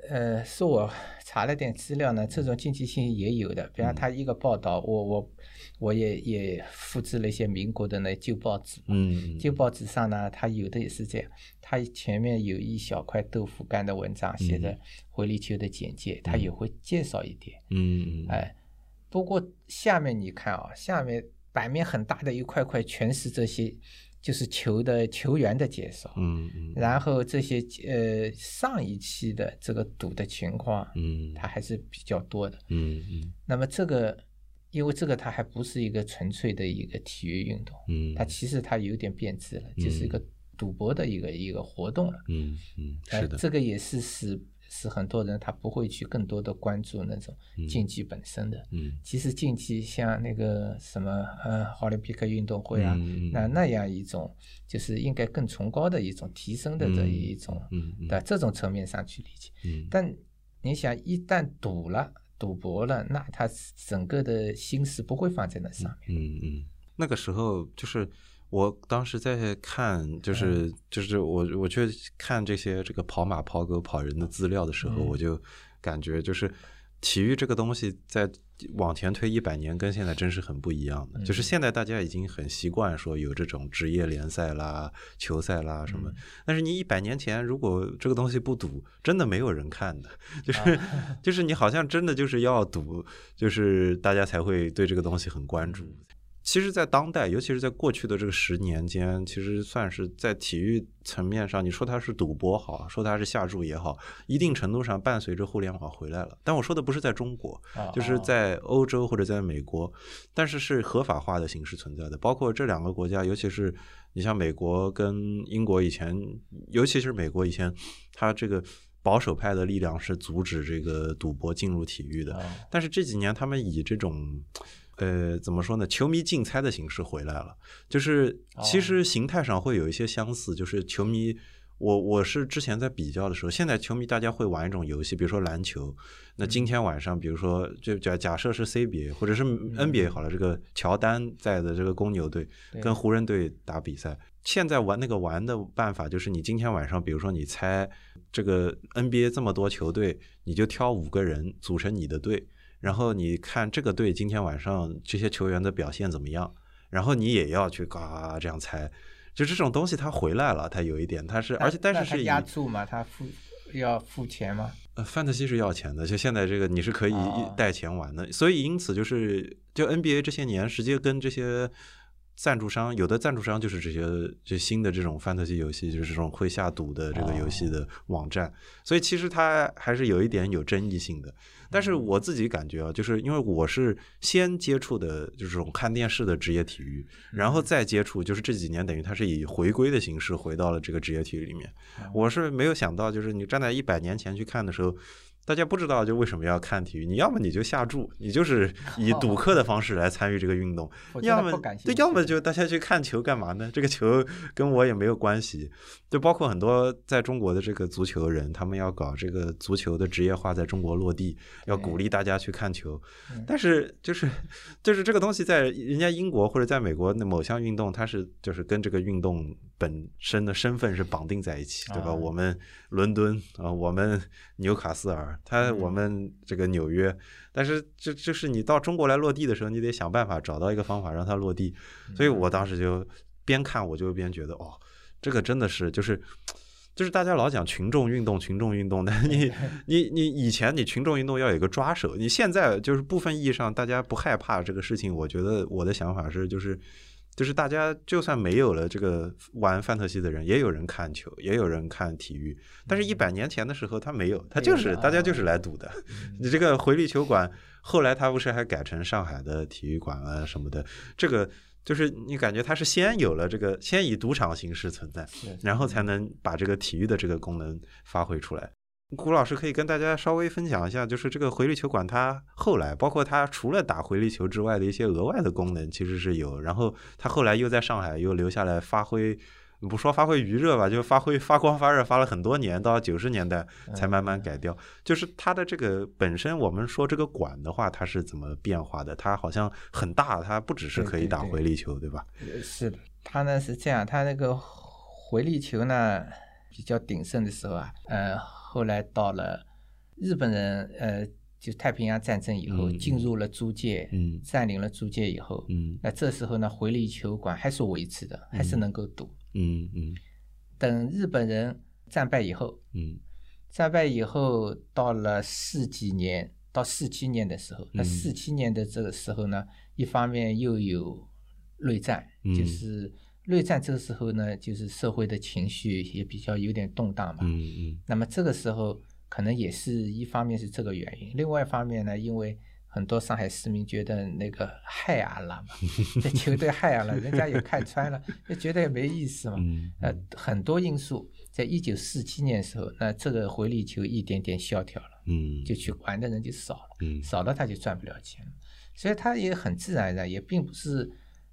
呃，是我查了点资料呢，这种竞技性也有的。比方他一个报道，我我。我也也复制了一些民国的那旧报纸，嗯，旧报纸上呢，它有的也是这样，它前面有一小块豆腐干的文章，写着回力球的简介，它也会介绍一点，嗯，哎，不过下面你看啊，下面版面很大的一块块全是这些，就是球的球员的介绍，嗯嗯，然后这些呃上一期的这个赌的情况，嗯，它还是比较多的，嗯嗯，那么这个。因为这个它还不是一个纯粹的一个体育运动，嗯，它其实它有点变质了，就是一个赌博的一个一个活动了，嗯嗯，是的，这个也是使使很多人他不会去更多的关注那种竞技本身的，嗯，其实竞技像那个什么呃奥林匹克运动会啊，那那样一种就是应该更崇高的一种提升的这一种，嗯，在这种层面上去理解，嗯，但你想一旦赌了。赌博了，那他整个的心思不会放在那上面。嗯嗯，那个时候就是我当时在看，就是就是我我去看这些这个跑马、跑狗、跑人的资料的时候，我就感觉就是体育这个东西在。往前推一百年，跟现在真是很不一样的。就是现在大家已经很习惯说有这种职业联赛啦、球赛啦什么。但是你一百年前，如果这个东西不赌，真的没有人看的。就是就是你好像真的就是要赌，就是大家才会对这个东西很关注。其实，在当代，尤其是在过去的这个十年间，其实算是在体育层面上，你说它是赌博好，说它是下注也好，一定程度上伴随着互联网回来了。但我说的不是在中国，就是在欧洲或者在美国，但是是合法化的形式存在的。包括这两个国家，尤其是你像美国跟英国以前，尤其是美国以前，它这个。保守派的力量是阻止这个赌博进入体育的，但是这几年他们以这种，呃，怎么说呢？球迷竞猜的形式回来了，就是其实形态上会有一些相似，就是球迷。我我是之前在比较的时候，现在球迷大家会玩一种游戏，比如说篮球。那今天晚上，比如说就假假设是 CBA 或者是 NBA 好了，这个乔丹在的这个公牛队跟湖人队打比赛。现在玩那个玩的办法就是，你今天晚上，比如说你猜这个 NBA 这么多球队，你就挑五个人组成你的队，然后你看这个队今天晚上这些球员的表现怎么样，然后你也要去嘎这样猜。就这种东西，它回来了，它有一点，它是，而且但是是压注嘛，它付要付钱吗？呃，范特西是要钱的，就现在这个你是可以带钱玩的，所以因此就是就 NBA 这些年直接跟这些。赞助商有的赞助商就是这些，就新的这种范特西游戏，就是这种会下赌的这个游戏的网站，所以其实它还是有一点有争议性的。但是我自己感觉啊，就是因为我是先接触的，就是这种看电视的职业体育，然后再接触，就是这几年等于它是以回归的形式回到了这个职业体育里面。我是没有想到，就是你站在一百年前去看的时候。大家不知道就为什么要看体育？你要么你就下注，你就是 [LAUGHS] 以赌客的方式来参与这个运动；要么对，要么就大家去看球干嘛呢？这个球跟我也没有关系。就包括很多在中国的这个足球人，他们要搞这个足球的职业化在中国落地，要鼓励大家去看球。但是就是就是这个东西在人家英国或者在美国那某项运动，它是就是跟这个运动本身的身份是绑定在一起，对吧？我们伦敦啊，我们纽卡斯尔，他我们这个纽约，但是就就是你到中国来落地的时候，你得想办法找到一个方法让它落地。所以我当时就边看我就边觉得哦。这个真的是就是，就是大家老讲群众运动，群众运动。但你 [LAUGHS] 你你以前你群众运动要有一个抓手，你现在就是部分意义上大家不害怕这个事情。我觉得我的想法是，就是就是大家就算没有了这个玩范特西的人，也有人看球，也有人看体育。但是，一百年前的时候他没有，他就是大家就是来赌的。你这个回力球馆后来他不是还改成上海的体育馆啊什么的，这个。就是你感觉他是先有了这个，先以赌场形式存在，然后才能把这个体育的这个功能发挥出来。古老师可以跟大家稍微分享一下，就是这个回力球馆它后来，包括它除了打回力球之外的一些额外的功能，其实是有。然后它后来又在上海又留下来发挥。不说发挥余热吧，就发挥发光发热发了很多年，到九十年代才慢慢改掉。就是它的这个本身，我们说这个馆的话，它是怎么变化的？它好像很大，它不只是可以打回力球，对吧？是的，它呢是这样，它那个回力球呢比较鼎盛的时候啊，呃，后来到了日本人，呃，就太平洋战争以后进入了租界，嗯，占领了租界以后，嗯，那这时候呢，回力球馆还是维持的，还是能够赌。嗯嗯，等日本人战败以后，嗯，战败以后到了四几年到四七年的时候，那四七年的这个时候呢，一方面又有内战，就是内战这个时候呢，就是社会的情绪也比较有点动荡嘛，嗯嗯，那么这个时候可能也是一方面是这个原因，另外一方面呢，因为。很多上海市民觉得那个害阿拉嘛，[LAUGHS] 这球队害阿拉，人家也看穿了，[LAUGHS] 就觉得也没意思嘛。呃，很多因素，在一九四七年的时候，那这个回力球一点点萧条了，嗯，就去玩的人就少了，嗯，少了他就赚不了钱了，所以他也很自然的，也并不是。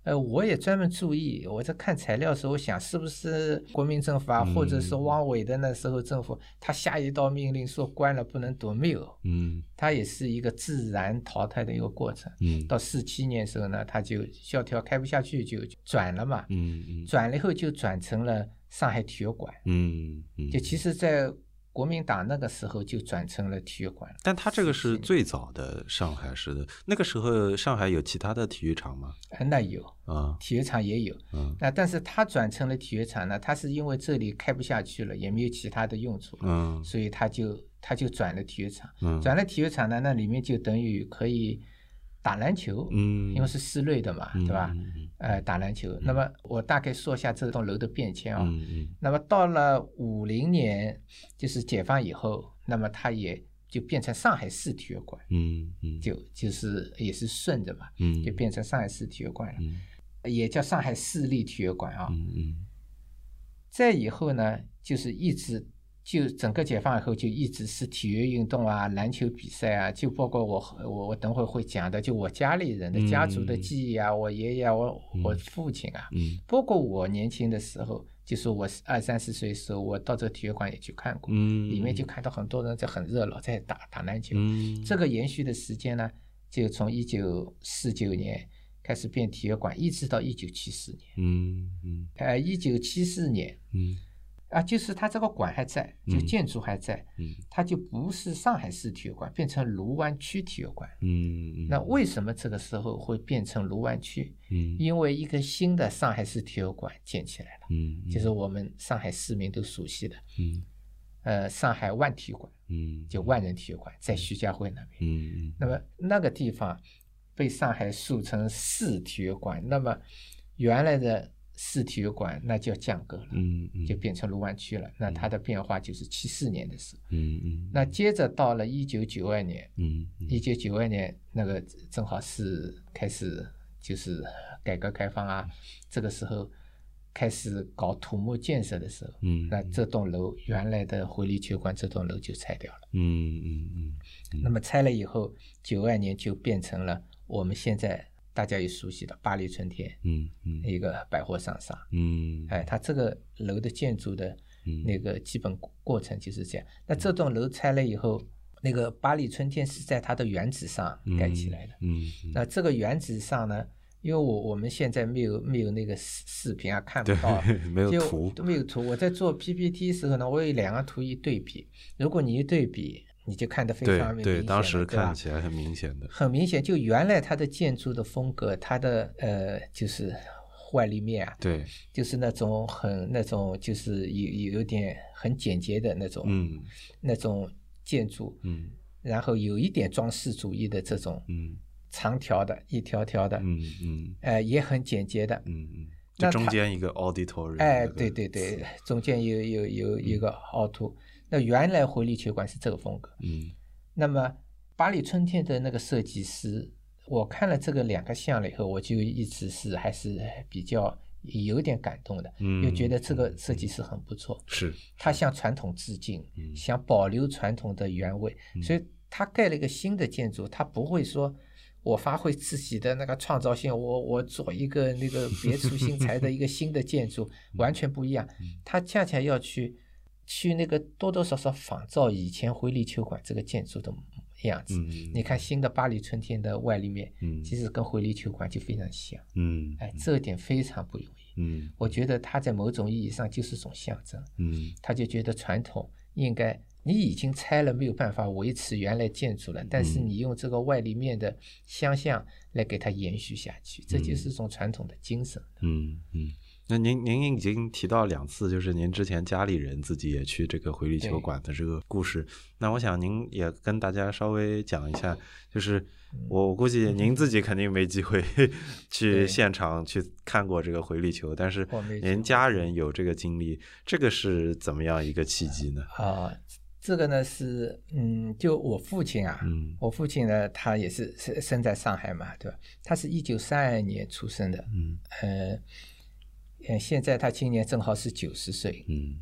呃，我也专门注意，我在看材料的时候，我想是不是国民政府啊，或者是汪伪的那时候政府，他下一道命令说关了不能读，没有，嗯，它也是一个自然淘汰的一个过程，嗯，到四七年时候呢，他就萧条开不下去就转了嘛，嗯嗯，转了以后就转成了上海体育馆，嗯嗯，就其实，在。国民党那个时候就转成了体育馆，但他这个是最早的上海市的。那个时候上海有其他的体育场吗？那有啊，体育场也有。嗯，那但是他转成了体育场呢，他是因为这里开不下去了，也没有其他的用处，嗯，所以他就他就转了体育场。嗯，转了体育场呢，那里面就等于可以。打篮球，嗯，因为是室内的嘛，对吧？呃，打篮球。那么我大概说一下这栋楼的变迁啊。那么到了五零年，就是解放以后，那么它也就变成上海市体育馆。嗯嗯。就就是也是顺着嘛，嗯，就变成上海市体育馆了，也叫上海市立体育馆啊。嗯嗯。再以后呢，就是一直。就整个解放以后，就一直是体育运动啊，篮球比赛啊，就包括我我我等会会讲的，就我家里人的家族的记忆啊，我爷爷我我父亲啊，包括我年轻的时候，就是我二三十岁的时候，我到这个体育馆也去看过，里面就看到很多人在很热闹在打打篮球。这个延续的时间呢，就从一九四九年开始变体育馆，一直到一九七四年。嗯嗯。呃，一九七四年。嗯。啊，就是它这个馆还在，就建筑还在，嗯，它就不是上海市体育馆，变成卢湾区体育馆，嗯，那为什么这个时候会变成卢湾区？嗯，因为一个新的上海市体育馆建起来了，嗯，就是我们上海市民都熟悉的，嗯，呃，上海万体育馆，嗯，就万人体育馆在徐家汇那边，那么那个地方被上海塑成市体育馆，那么原来的。市体育馆那就降格了，嗯嗯，就变成卢湾区了。那它的变化就是七四年的时候，嗯嗯。那接着到了一九九二年，嗯，一九九二年那个正好是开始就是改革开放啊，这个时候开始搞土木建设的时候，嗯，那这栋楼原来的回力球馆这栋楼就拆掉了，嗯嗯嗯。那么拆了以后，九二年就变成了我们现在。大家也熟悉的巴黎春天，嗯嗯，一个百货商场，嗯，哎，它这个楼的建筑的那个基本过程就是这样。那这栋楼拆了以后，那个巴黎春天是在它的原址上盖起来的，嗯，那这个原址上呢，因为我我们现在没有没有那个视视频啊，看不到，[LAUGHS] 没有图，都没有图。我在做 PPT 时候呢，我有两个图一对比，如果你一对比。你就看得非常明显，对，当时看起来很明显的，很明显。就原来它的建筑的风格，它的呃，就是外立面啊，对，就是那种很那种，就是有有点很简洁的那种，嗯，那种建筑，嗯，然后有一点装饰主义的这种，嗯，长条的，一条条的，嗯嗯，呃，也很简洁的，嗯嗯，那中间一个 auditorium，哎，对对对，中间有有有一个凹凸。那原来回力球馆是这个风格，嗯，那么巴黎春天的那个设计师，我看了这个两个像了以后，我就一直是还是比较有点感动的，嗯，又觉得这个设计师很不错，是，他向传统致敬，想保留传统的原味，所以他盖了一个新的建筑，他不会说我发挥自己的那个创造性，我我做一个那个别出心裁的一个新的建筑，完全不一样，他恰恰要去。去那个多多少少仿照以前回力球馆这个建筑的样子，你看新的巴黎春天的外立面，其实跟回力球馆就非常像。嗯，哎，这一点非常不容易。嗯，我觉得它在某种意义上就是种象征。嗯，他就觉得传统应该，你已经拆了，没有办法维持原来建筑了，但是你用这个外立面的相像来给它延续下去，这就是一种传统的精神。嗯嗯。那您您已经提到两次，就是您之前家里人自己也去这个回力球馆的这个故事。那我想您也跟大家稍微讲一下，就是我估计您自己 [LAUGHS] 肯定没机会 [LAUGHS] 去现场去看过这个回力球，但是您家人有这个经历，这个是怎么样一个契机呢？啊，这个呢是嗯，就我父亲啊，我父亲呢他也是生生在上海嘛，对吧？他是一九三二年出生的，嗯呃。嗯，现在他今年正好是九十岁。嗯，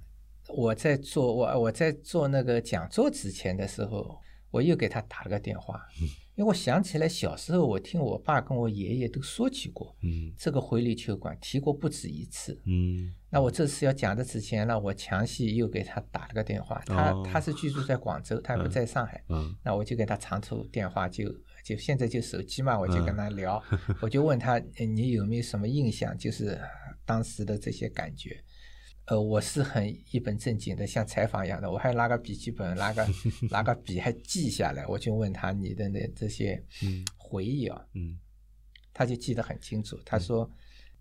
我在做我我在做那个讲座之前的时候，我又给他打了个电话，因为我想起来小时候我听我爸跟我爷爷都说起过，嗯，这个回力球馆提过不止一次。嗯，那我这次要讲的之前呢，我详细又给他打了个电话。他他是居住在广州，他不在上海。嗯，那我就给他长途电话，就就现在就手机嘛，我就跟他聊，[LAUGHS] 我就问他你有没有什么印象，就是。当时的这些感觉，呃，我是很一本正经的，像采访一样的，我还拿个笔记本，[LAUGHS] 拿个拿个笔，还记下来。我就问他你的那这些回忆啊，嗯，他就记得很清楚。他说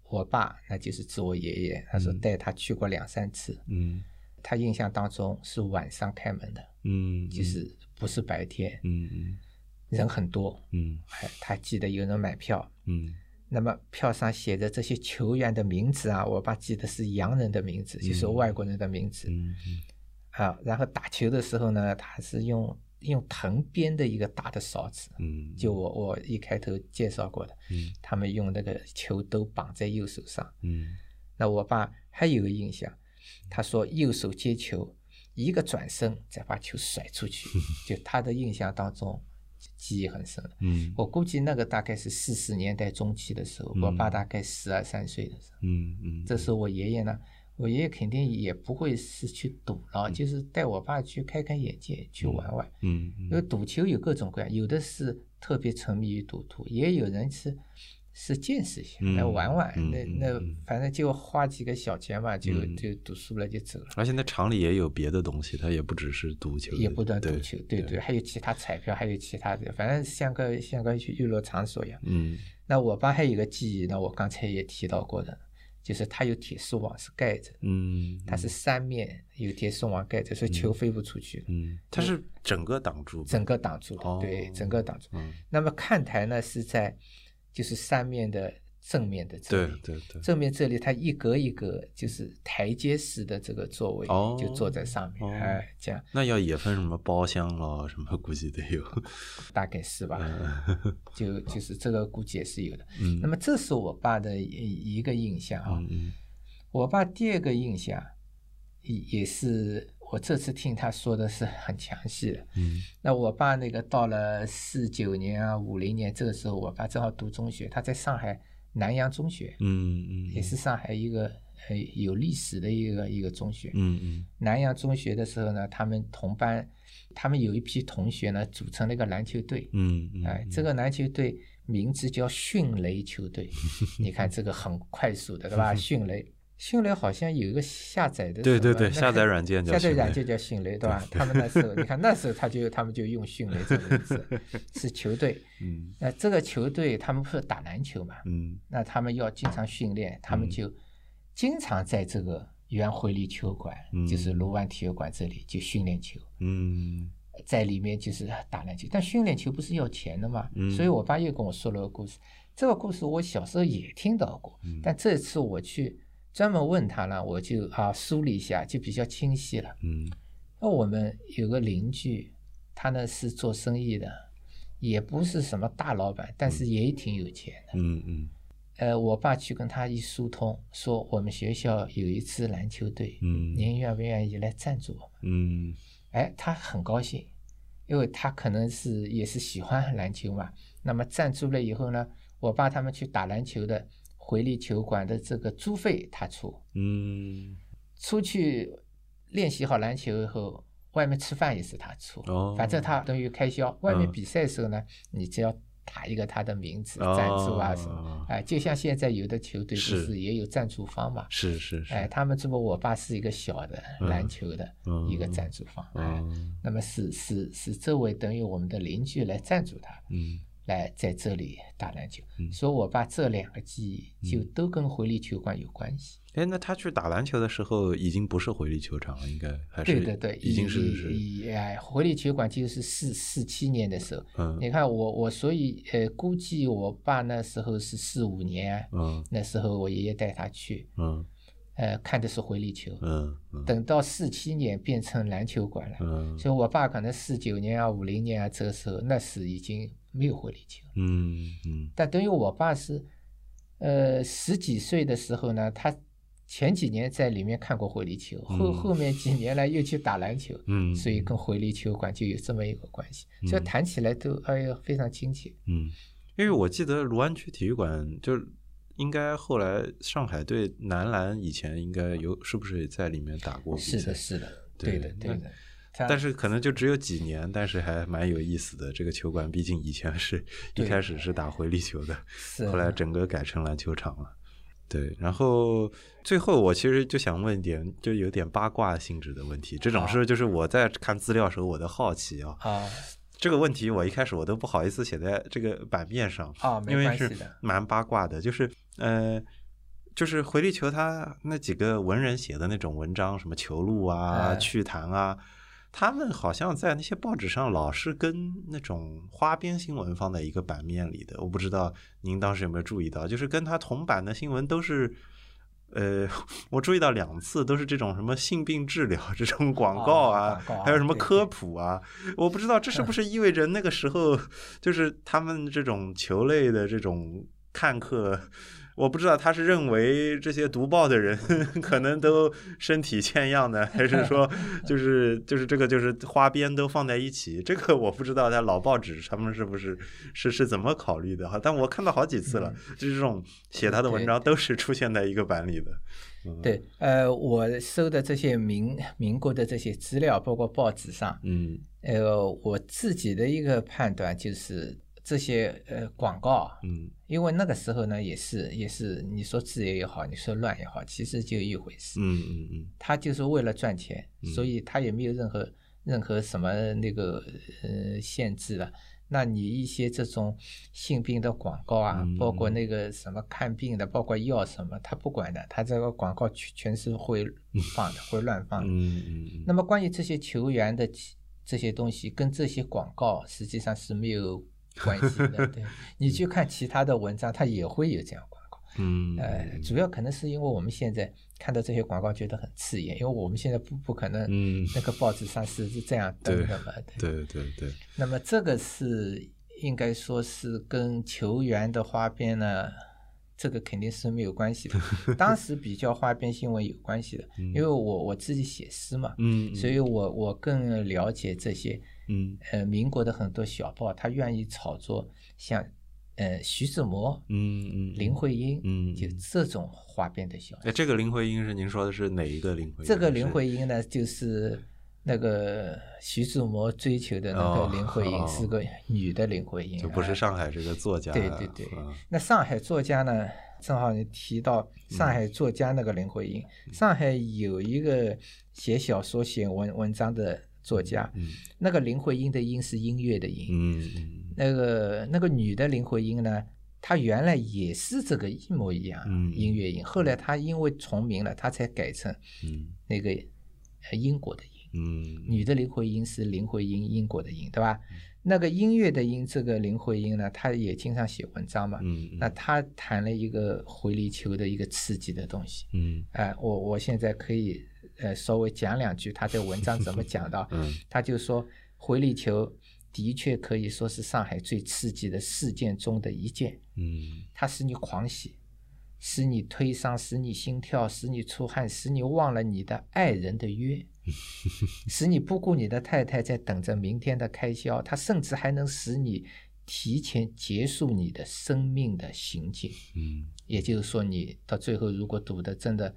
我爸那就是指我爷爷，他说带他去过两三次，嗯，他印象当中是晚上开门的，嗯，就是不是白天，嗯嗯。人很多，嗯，还他记得有人买票，嗯，那么票上写着这些球员的名字啊，我爸记得是洋人的名字，就是外国人的名字，嗯嗯，啊，然后打球的时候呢，他是用用藤编的一个大的勺子，嗯，就我我一开头介绍过的，嗯，他们用那个球都绑在右手上，嗯，那我爸还有个印象，他说右手接球，一个转身再把球甩出去，[LAUGHS] 就他的印象当中。记忆很深，嗯，我估计那个大概是四十年代中期的时候，我爸大概十二三岁的时候，嗯嗯，这时候我爷爷呢，我爷爷肯定也不会是去赌了，就是带我爸去开开眼界，去玩玩，嗯，因为赌球有各种各样，有的是特别沉迷于赌徒，也有人是。是见识一下，来玩玩，那那反正就花几个小钱嘛，就就赌输了就走了。而且那厂里也有别的东西，它也不只是赌球，也不断赌球，对对，还有其他彩票，还有其他的，反正像个像个去娱乐场所一样。嗯，那我爸还有个记忆，那我刚才也提到过的，就是他有铁丝网是盖着，嗯，它是三面有铁丝网盖着，所以球飞不出去。嗯，它是整个挡住，整个挡住的，对，整个挡住。嗯，那么看台呢是在。就是三面的正面的这里，对对对，正面这里它一格一格，就是台阶式的这个座位，就坐在上面，哎，这样。那要也分什么包厢了，什么估计得有，大概是吧？就就是这个估计也是有的。嗯，那么这是我爸的一一个印象啊。嗯我爸第二个印象也也是。我这次听他说的是很详细的。嗯，那我爸那个到了四九年啊，五零年这个时候，我爸正好读中学，他在上海南洋中学，嗯嗯，也是上海一个呃有历史的一个一个中学。嗯嗯，南洋中学的时候呢，他们同班，他们有一批同学呢，组成了一个篮球队。嗯嗯，哎，这个篮球队名字叫迅雷球队。[LAUGHS] 你看这个很快速的，对吧？[LAUGHS] 迅雷。迅雷好像有一个下载的，对对对，下载软件叫下载软件叫迅雷，对吧？他们那时候，[LAUGHS] 你看那时候他就他们就用迅雷这个名字，[LAUGHS] 是球队。嗯，那这个球队他们不是打篮球嘛？嗯，那他们要经常训练，他们就经常在这个原回力球馆，就是卢湾体育馆这里就训练球。嗯，在里面就是打篮球，但训练球不是要钱的嘛？嗯，所以我爸又跟我说了个故事，这个故事我小时候也听到过，但这次我去。专门问他呢，我就啊梳理一下，就比较清晰了。嗯，那我们有个邻居，他呢是做生意的，也不是什么大老板，但是也挺有钱的。嗯嗯。呃，我爸去跟他一疏通，说我们学校有一支篮球队，嗯，您愿不愿意来赞助我们？嗯。哎，他很高兴，因为他可能是也是喜欢篮球嘛。那么赞助了以后呢，我爸他们去打篮球的。回力球馆的这个租费他出，嗯，出去练习好篮球以后，外面吃饭也是他出，哦，反正他等于开销。外面比赛的时候呢，你只要打一个他的名字赞助啊什么，哎，就像现在有的球队不是也有赞助方嘛？是是是，哎，他们这么我爸是一个小的篮球的一个赞助方，哎，那么是是是周围等于我们的邻居来赞助他，嗯。来在这里打篮球，所以我把这两个记忆就都跟回力球馆有关系。哎，那他去打篮球的时候已经不是回力球场了，应该还是对对对，已经是回力球馆就是四四七年的时候。嗯，你看我我所以呃估计我爸那时候是四五年，嗯，那时候我爷爷带他去，嗯，呃看的是回力球，嗯，等到四七年变成篮球馆了，嗯，所以我爸可能四九年啊五零年啊这个时候那是已经。没有回力球，嗯嗯，但等于我爸是，呃，十几岁的时候呢，他前几年在里面看过回力球，后后面几年来又去打篮球，嗯，所以跟回力球馆就有这么一个关系，所以谈起来都哎呀非常亲切，嗯，因为我记得卢湾区体育馆就应该后来上海队男篮以前应该有是不是也在里面打过比赛？是的，是的，对的，对的。但是可能就只有几年，但是还蛮有意思的。这个球馆毕竟以前是一开始是打回力球的，后来整个改成篮球场了。对，然后最后我其实就想问一点，就有点八卦性质的问题。这种事就是我在看资料时候我的好奇啊。啊。这个问题我一开始我都不好意思写在这个版面上啊，因为是蛮八卦的。就是呃，就是回力球他那几个文人写的那种文章，什么球路啊、趣谈啊。他们好像在那些报纸上老是跟那种花边新闻放在一个版面里的，我不知道您当时有没有注意到，就是跟他同版的新闻都是，呃，我注意到两次都是这种什么性病治疗这种广告啊，还有什么科普啊，我不知道这是不 [LAUGHS] 是意味着那个时候就是他们这种球类的这种看客。我不知道他是认为这些读报的人 [LAUGHS] 可能都身体欠样的，还是说 [LAUGHS] 就是就是这个就是花边都放在一起，这个我不知道他老报纸他们是不是是是怎么考虑的哈？但我看到好几次了，就是这种写他的文章都是出现在一个版里的。对，呃，我收的这些民民国的这些资料，包括报纸上，嗯，呃，我自己的一个判断就是。这些呃广告，嗯，因为那个时候呢，也是也是你说自由也好，你说乱也好，其实就一回事，嗯嗯嗯，他就是为了赚钱，所以他也没有任何任何什么那个呃限制了。那你一些这种性病的广告啊，包括那个什么看病的，包括药什么，他不管的，他这个广告全全是会放的，[LAUGHS] 会乱放的。嗯嗯。那么关于这些球员的这些东西，跟这些广告实际上是没有。关系的，对你去看其他的文章，它也会有这样广告。[LAUGHS] 嗯，呃，主要可能是因为我们现在看到这些广告觉得很刺眼，因为我们现在不不可能，嗯，那个报纸上是是这样 [LAUGHS] 登的嘛，对对对。那么这个是应该说是跟球员的花边呢。这个肯定是没有关系的，[LAUGHS] 当时比较花边新闻有关系的，因为我我自己写诗嘛，嗯，所以我我更了解这些，嗯，呃，民国的很多小报，他愿意炒作像，呃，徐志摩，嗯嗯，林徽因，嗯，就这种花边的消息。哎，这个林徽因是您说的是哪一个林徽因？这个林徽因呢，就是。那个徐志摩追求的那个林徽因是个女的林徽因，就不是上海这个作家。对对对，那上海作家呢？正好你提到上海作家那个林徽因，上海有一个写小说、写文文章的作家，嗯那个林徽因的音是音乐的音。嗯那个那个女的林徽因呢，她原来也是这个一模一样嗯音乐音，后来她因为重名了，她才改成那个英国的音。嗯，女的林徽因是林徽因，英国的音，对吧？那个音乐的音，这个林徽因呢，她也经常写文章嘛。嗯，那她谈了一个回力球的一个刺激的东西。嗯，哎，我我现在可以呃稍微讲两句他在文章怎么讲的。嗯，他就说回力球的确可以说是上海最刺激的事件中的一件。嗯，它使你狂喜，使你推伤，使你心跳，使你出汗，使你忘了你的爱人的约。[LAUGHS] 使你不顾你的太太在等着明天的开销，它甚至还能使你提前结束你的生命的行径。嗯，也就是说，你到最后如果赌的真的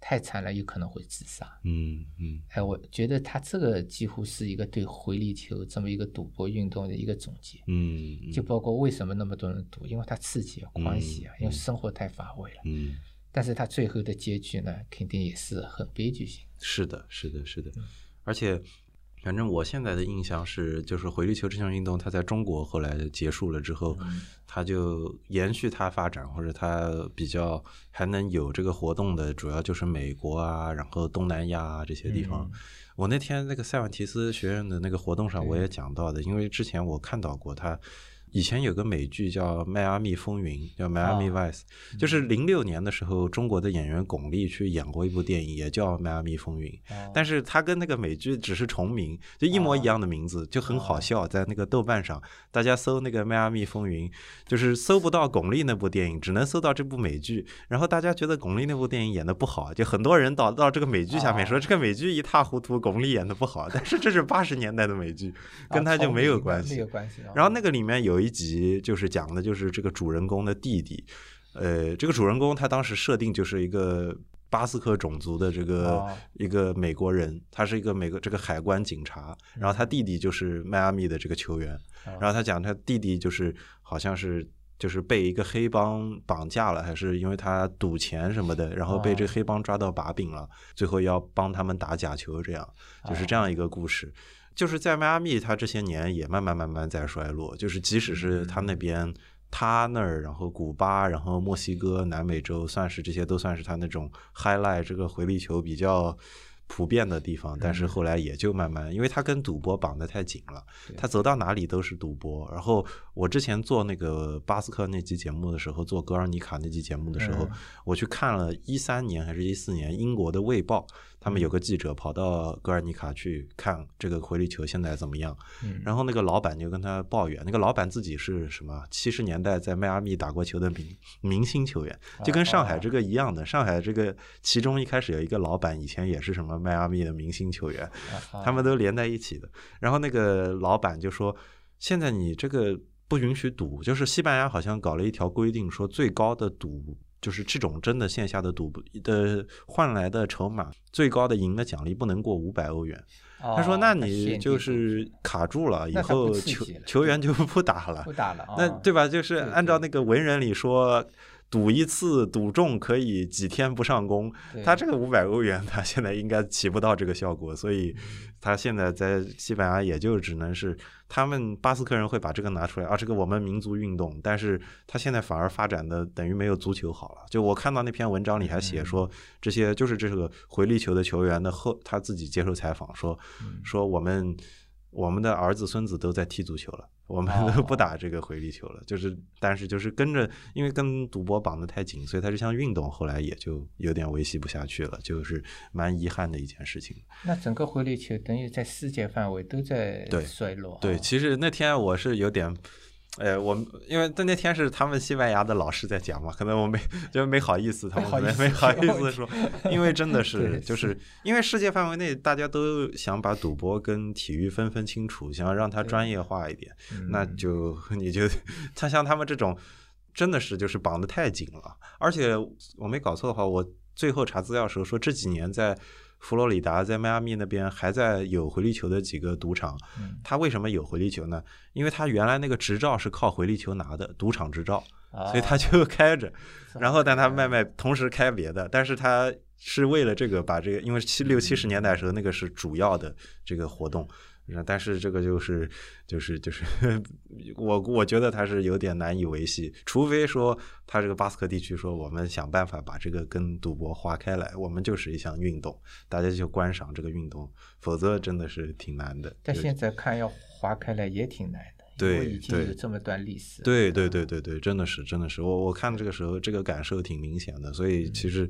太惨了，有可能会自杀。嗯嗯，哎，我觉得他这个几乎是一个对回力球这么一个赌博运动的一个总结。嗯，就包括为什么那么多人赌，因为它刺激啊、狂喜啊，因为生活太乏味了。嗯。但是他最后的结局呢，肯定也是很悲剧性。是的，是的，是的。而且，反正我现在的印象是，就是回力球这项运动，它在中国后来结束了之后，它就延续它发展，或者它比较还能有这个活动的，主要就是美国啊，然后东南亚啊这些地方。我那天那个塞万提斯学院的那个活动上，我也讲到的，因为之前我看到过它。以前有个美剧叫《迈阿密风云》，叫《迈阿密 Vice》，就是零六年的时候，中国的演员巩俐去演过一部电影，也叫《迈阿密风云》，但是他跟那个美剧只是重名，就一模一样的名字，就很好笑。在那个豆瓣上，大家搜那个《迈阿密风云》，就是搜不到巩俐那部电影，只能搜到这部美剧。然后大家觉得巩俐那部电影演的不好，就很多人导到这个美剧下面说这个美剧一塌糊涂，巩俐演的不好。但是这是八十年代的美剧，跟他就没有关系。然后那个里面有。有一集就是讲的，就是这个主人公的弟弟，呃，这个主人公他当时设定就是一个巴斯克种族的这个一个美国人，他是一个美国这个海关警察，然后他弟弟就是迈阿密的这个球员，然后他讲他弟弟就是好像是就是被一个黑帮绑架了，还是因为他赌钱什么的，然后被这个黑帮抓到把柄了，最后要帮他们打假球，这样就是这样一个故事。就是在迈阿密，他这些年也慢慢慢慢在衰落。就是即使是他那边，他那儿，然后古巴，然后墨西哥、南美洲，算是这些都算是他那种 highlight 这个回力球比较普遍的地方，但是后来也就慢慢，因为它跟赌博绑得太紧了，它走到哪里都是赌博。然后我之前做那个巴斯克那期节目的时候，做格尔尼卡那期节目的时候，我去看了一三年还是一四年英国的《卫报》。他们有个记者跑到格尔尼卡去看这个回力球现在怎么样，然后那个老板就跟他抱怨，那个老板自己是什么七十年代在迈阿密打过球的明明星球员，就跟上海这个一样的。上海这个其中一开始有一个老板以前也是什么迈阿密的明星球员，[LAUGHS] 他们都连在一起的。然后那个老板就说：“现在你这个不允许赌，就是西班牙好像搞了一条规定，说最高的赌。”就是这种真的线下的赌的换来的筹码，最高的赢的奖励不能过五百欧元。他说：“那你就是卡住了，以后球球员就不打了，不打了。那对吧？就是按照那个文人里说。”赌一次赌中可以几天不上工，他这个五百欧元，[LAUGHS] 他现在应该起不到这个效果，所以他现在在西班牙也就只能是他们巴斯克人会把这个拿出来啊，这个我们民族运动，但是他现在反而发展的等于没有足球好了。就我看到那篇文章里还写说，这些就是这个回力球的球员的后他自己接受采访说说我们我们的儿子孙子都在踢足球了。我们都 [LAUGHS] 不打这个回力球了，就是，但是就是跟着，因为跟赌博绑得太紧，所以它这项运动后来也就有点维系不下去了，就是蛮遗憾的一件事情。那整个回力球等于在世界范围都在衰落。对，其实那天我是有点。哎，我因为在那天是他们西班牙的老师在讲嘛，可能我没就没好意思，他们没没好意思说，因为真的是就是因为世界范围内大家都想把赌博跟体育分分清楚，想要让它专业化一点，那就你就他像他们这种真的是就是绑得太紧了，而且我没搞错的话，我最后查资料时候说这几年在。佛罗里达在迈阿密那边还在有回力球的几个赌场，他为什么有回力球呢？因为他原来那个执照是靠回力球拿的，赌场执照，所以他就开着。[LAUGHS] 然后但他卖卖，同时开别的，但是他是为了这个把这个，因为七六七十年代时候那个是主要的这个活动。但是这个就是就是就是我我觉得他是有点难以维系，除非说他这个巴斯克地区说我们想办法把这个跟赌博划开来，我们就是一项运动，大家就观赏这个运动，否则真的是挺难的。但现在看要划开来也挺难的，对，已经有这么段历史。对对对对对，真的是真的是，我我看这个时候这个感受挺明显的，所以其实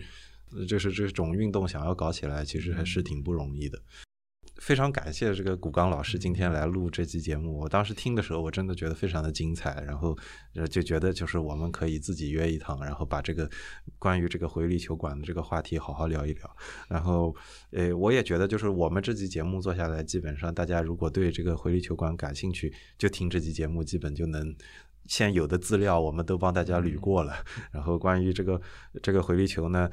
就是这种运动想要搞起来，其实还是挺不容易的。非常感谢这个古刚老师今天来录这期节目。我当时听的时候，我真的觉得非常的精彩，然后就觉得就是我们可以自己约一趟，然后把这个关于这个回力球馆的这个话题好好聊一聊。然后，呃，我也觉得就是我们这期节目做下来，基本上大家如果对这个回力球馆感兴趣，就听这期节目，基本就能现有的资料我们都帮大家捋过了。然后关于这个这个回力球呢，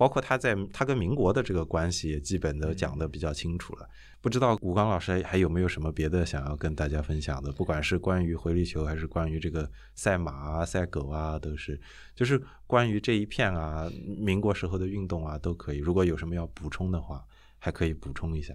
包括他在他跟民国的这个关系，也基本都讲的比较清楚了。不知道吴刚老师还有没有什么别的想要跟大家分享的？不管是关于回力球，还是关于这个赛马啊、赛狗啊，都是，就是关于这一片啊，民国时候的运动啊，都可以。如果有什么要补充的话，还可以补充一下。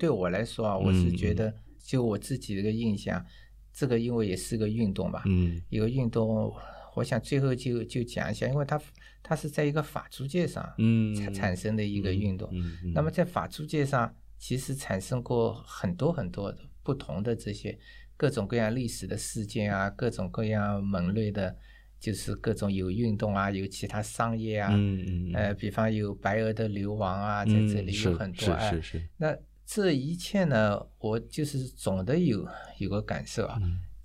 对我来说啊，我是觉得，就我自己的一个印象，这个因为也是个运动吧，嗯，一个运动，我想最后就就讲一下，因为它它是在一个法租界上，嗯，产产生的一个运动。那么在法租界上。其实产生过很多很多的不同的这些各种各样历史的事件啊，各种各样门类的，就是各种有运动啊，有其他商业啊，嗯嗯，呃，比方有白俄的流亡啊，在这里有很多啊，是是是。那这一切呢，我就是总的有有个感受啊，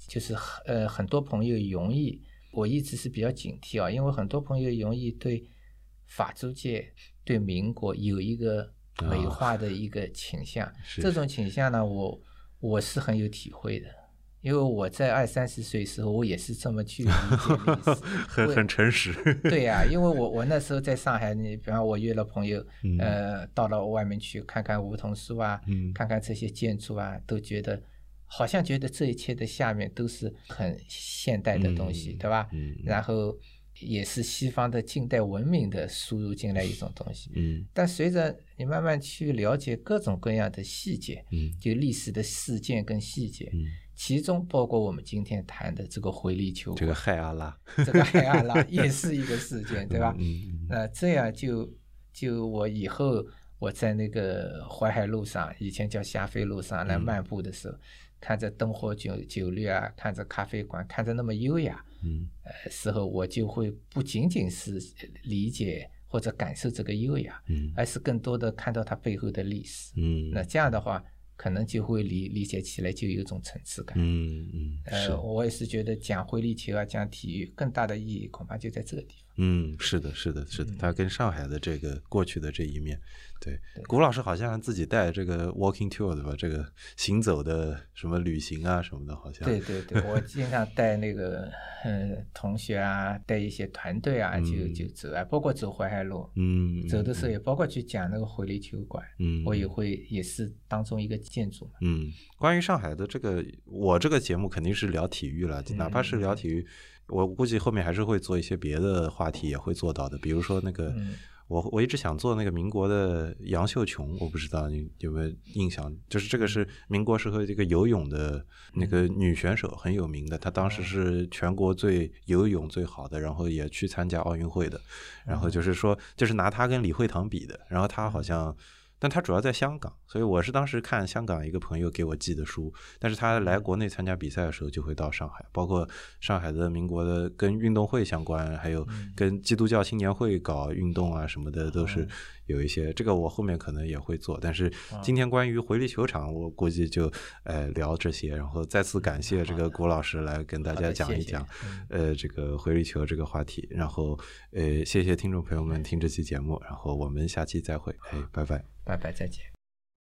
就是呃很多朋友容易，我一直是比较警惕啊，因为很多朋友容易对法租界对民国有一个。美化的一个倾向，[LAUGHS] 这种倾向呢，我我是很有体会的，因为我在二三十岁时候，我也是这么去理解历史，[LAUGHS] 很很诚实。对呀，因为我我那时候在上海，你比方我约了朋友，[LAUGHS] 呃，到了外面去看看梧桐树啊，看看这些建筑啊，都觉得好像觉得这一切的下面都是很现代的东西，对吧？然后。也是西方的近代文明的输入进来一种东西，嗯，但随着你慢慢去了解各种各样的细节，嗯，就历史的事件跟细节，嗯，其中包括我们今天谈的这个回力球，这个海阿拉，[LAUGHS] 这个海阿拉也是一个事件，对吧？嗯，那这样就就我以后我在那个淮海路上，以前叫霞飞路上来漫步的时候，看着灯火酒酒绿啊，看着咖啡馆，看着那么优雅，嗯，呃，时候我就会不仅仅是理解或者感受这个优雅，嗯，而是更多的看到它背后的历史，嗯，那这样的话。可能就会理理解起来就有一种层次感。嗯嗯，呃，我也是觉得讲回力球啊，讲体育更大的意义恐怕就在这个地方。嗯，是的，是的，是的，它跟上海的这个过去的这一面。对，古老师好像自己带这个 walking tour 对吧？这个行走的什么旅行啊什么的，好像。对对对，我经常带那个呃同学啊，带一些团队啊，就就走啊，包括走淮海路，嗯，走的时候也包括去讲那个回力球馆，嗯，我也会也是当中一个建筑嘛。嗯，关于上海的这个，我这个节目肯定是聊体育了，哪怕是聊体育，我估计后面还是会做一些别的话题，也会做到的，比如说那个。我我一直想做那个民国的杨秀琼，我不知道你有没有印象，就是这个是民国时候这个游泳的那个女选手，很有名的，她当时是全国最游泳最好的，然后也去参加奥运会的，然后就是说就是拿她跟李惠堂比的，然后她好像。但他主要在香港，所以我是当时看香港一个朋友给我寄的书。但是他来国内参加比赛的时候，就会到上海，包括上海的民国的跟运动会相关，还有跟基督教青年会搞运动啊什么的，都是有一些。这个我后面可能也会做。但是今天关于回力球场，我估计就呃聊这些。然后再次感谢这个郭老师来跟大家讲一讲，呃，这个回力球这个话题。然后呃，谢谢听众朋友们听这期节目。然后我们下期再会，哎，拜拜。拜拜，再见。